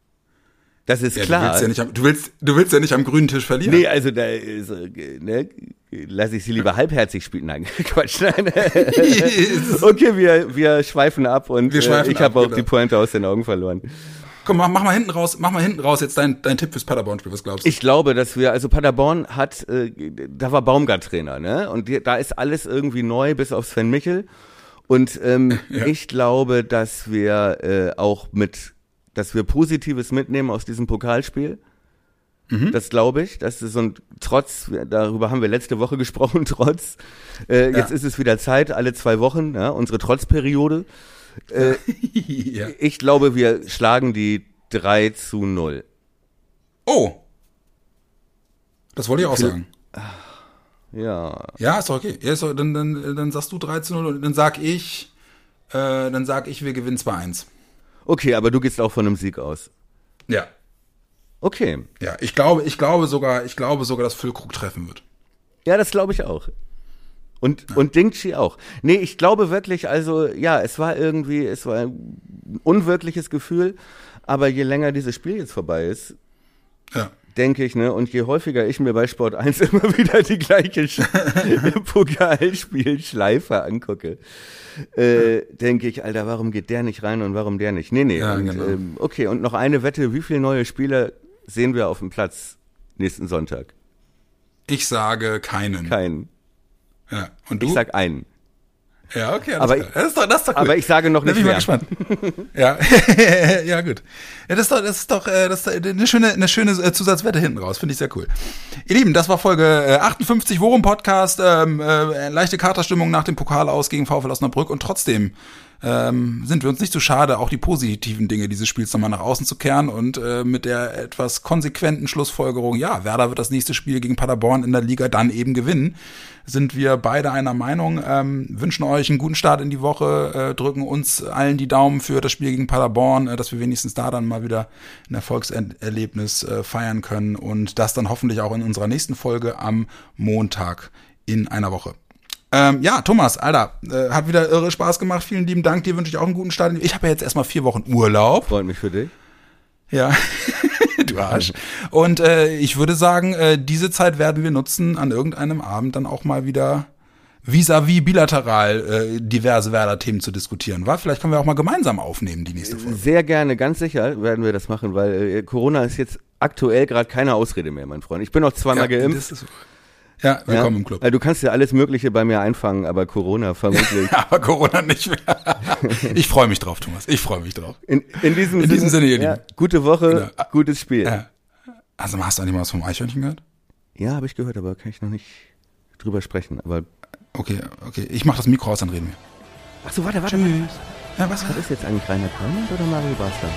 Das ist ja, klar. Du willst ja, nicht am, du, willst, du willst ja nicht am grünen Tisch verlieren. Nee, also da ist, ne, lass ich sie lieber halbherzig spielen. Nein, Quatsch, nein. okay, wir, wir schweifen ab und wir schweifen äh, ich habe auch genau. die Pointe aus den Augen verloren. Komm, mach, mach mal hinten raus, mach mal hinten raus jetzt dein, dein Tipp fürs Paderborn-Spiel, was glaubst du? Ich glaube, dass wir, also Paderborn hat, äh, da war Baumgart Trainer, ne? Und die, da ist alles irgendwie neu, bis auf Sven Michel. Und ähm, ja. ich glaube, dass wir äh, auch mit, dass wir Positives mitnehmen aus diesem Pokalspiel. Mhm. Das glaube ich. Das ist so ein Trotz, darüber haben wir letzte Woche gesprochen, Trotz. Äh, ja. Jetzt ist es wieder Zeit, alle zwei Wochen, ja, unsere Trotzperiode. Äh, ja. Ich glaube, wir schlagen die 3 zu 0. Oh. Das wollte ich auch sagen. Ja. Ja, ist doch okay. Ja, ist doch, dann, dann, dann sagst du 3 zu 0 und dann sag ich, äh, dann sag ich, wir gewinnen 2-1. Okay, aber du gehst auch von einem Sieg aus. Ja. Okay. Ja, ich glaube, ich glaube sogar, ich glaube sogar, dass Füllkrug treffen wird. Ja, das glaube ich auch. Und, ja. und Dingchi auch. Nee, ich glaube wirklich, also ja, es war irgendwie, es war ein unwirkliches Gefühl, aber je länger dieses Spiel jetzt vorbei ist, ja. denke ich, ne? Und je häufiger ich mir bei Sport 1 immer wieder die gleiche Pokalspielschleife angucke, äh, denke ich, Alter, warum geht der nicht rein und warum der nicht? Nee, nee. Ja, und, genau. ähm, okay, und noch eine Wette, wie viele neue Spieler sehen wir auf dem Platz nächsten Sonntag? Ich sage keinen. Keinen. Ja. Und du? Ich sag einen. Ja, okay, Aber klar. Das ist doch, das ist doch cool. Aber ich sage noch Da nicht bin ich mal mehr. gespannt. ja, ja gut. Ja, das ist doch, das ist doch, äh, das ist eine schöne, eine schöne äh, Zusatzwette hinten raus. Finde ich sehr cool. Ihr Lieben, das war Folge äh, 58 Worum Podcast. Ähm, äh, leichte Katerstimmung nach dem Pokal aus gegen VfL Osnabrück und trotzdem ähm, sind wir uns nicht so schade, auch die positiven Dinge dieses Spiels nochmal nach außen zu kehren und äh, mit der etwas konsequenten Schlussfolgerung, ja, Werder wird das nächste Spiel gegen Paderborn in der Liga dann eben gewinnen, sind wir beide einer Meinung, ähm, wünschen euch einen guten Start in die Woche, äh, drücken uns allen die Daumen für das Spiel gegen Paderborn, äh, dass wir wenigstens da dann mal wieder ein Erfolgserlebnis äh, feiern können und das dann hoffentlich auch in unserer nächsten Folge am Montag in einer Woche. Ähm, ja, Thomas, Alter, äh, hat wieder irre Spaß gemacht. Vielen lieben Dank. Dir wünsche ich auch einen guten Start. Ich habe ja jetzt erstmal vier Wochen Urlaub. Freut mich für dich. Ja, du Arsch. Und äh, ich würde sagen, äh, diese Zeit werden wir nutzen, an irgendeinem Abend dann auch mal wieder vis-à-vis bilateral äh, diverse Werder-Themen zu diskutieren. War? Vielleicht können wir auch mal gemeinsam aufnehmen, die nächste Folge. Sehr gerne, ganz sicher werden wir das machen, weil äh, Corona ist jetzt aktuell gerade keine Ausrede mehr, mein Freund. Ich bin noch zweimal geimpft. Ja, willkommen ja? im Club. Also du kannst ja alles Mögliche bei mir einfangen, aber Corona vermutlich. Aber Corona nicht mehr. ich freue mich drauf, Thomas. Ich freue mich drauf. In, in diesem In diesem Sinne, ihr ja, Lieben. gute Woche, Genau. gutes Spiel. Ja. Also hast du eigentlich mal was vom Eichhörnchen gehört? Ja, habe ich gehört, aber kann ich noch nicht drüber sprechen. Aber Okay, okay. Ich mach das Mikro aus, dann reden wir. ach so, warte, warte. Tschüss. Ja, was? Was ist jetzt eigentlich Rainer Kallmann oder Mario Basler?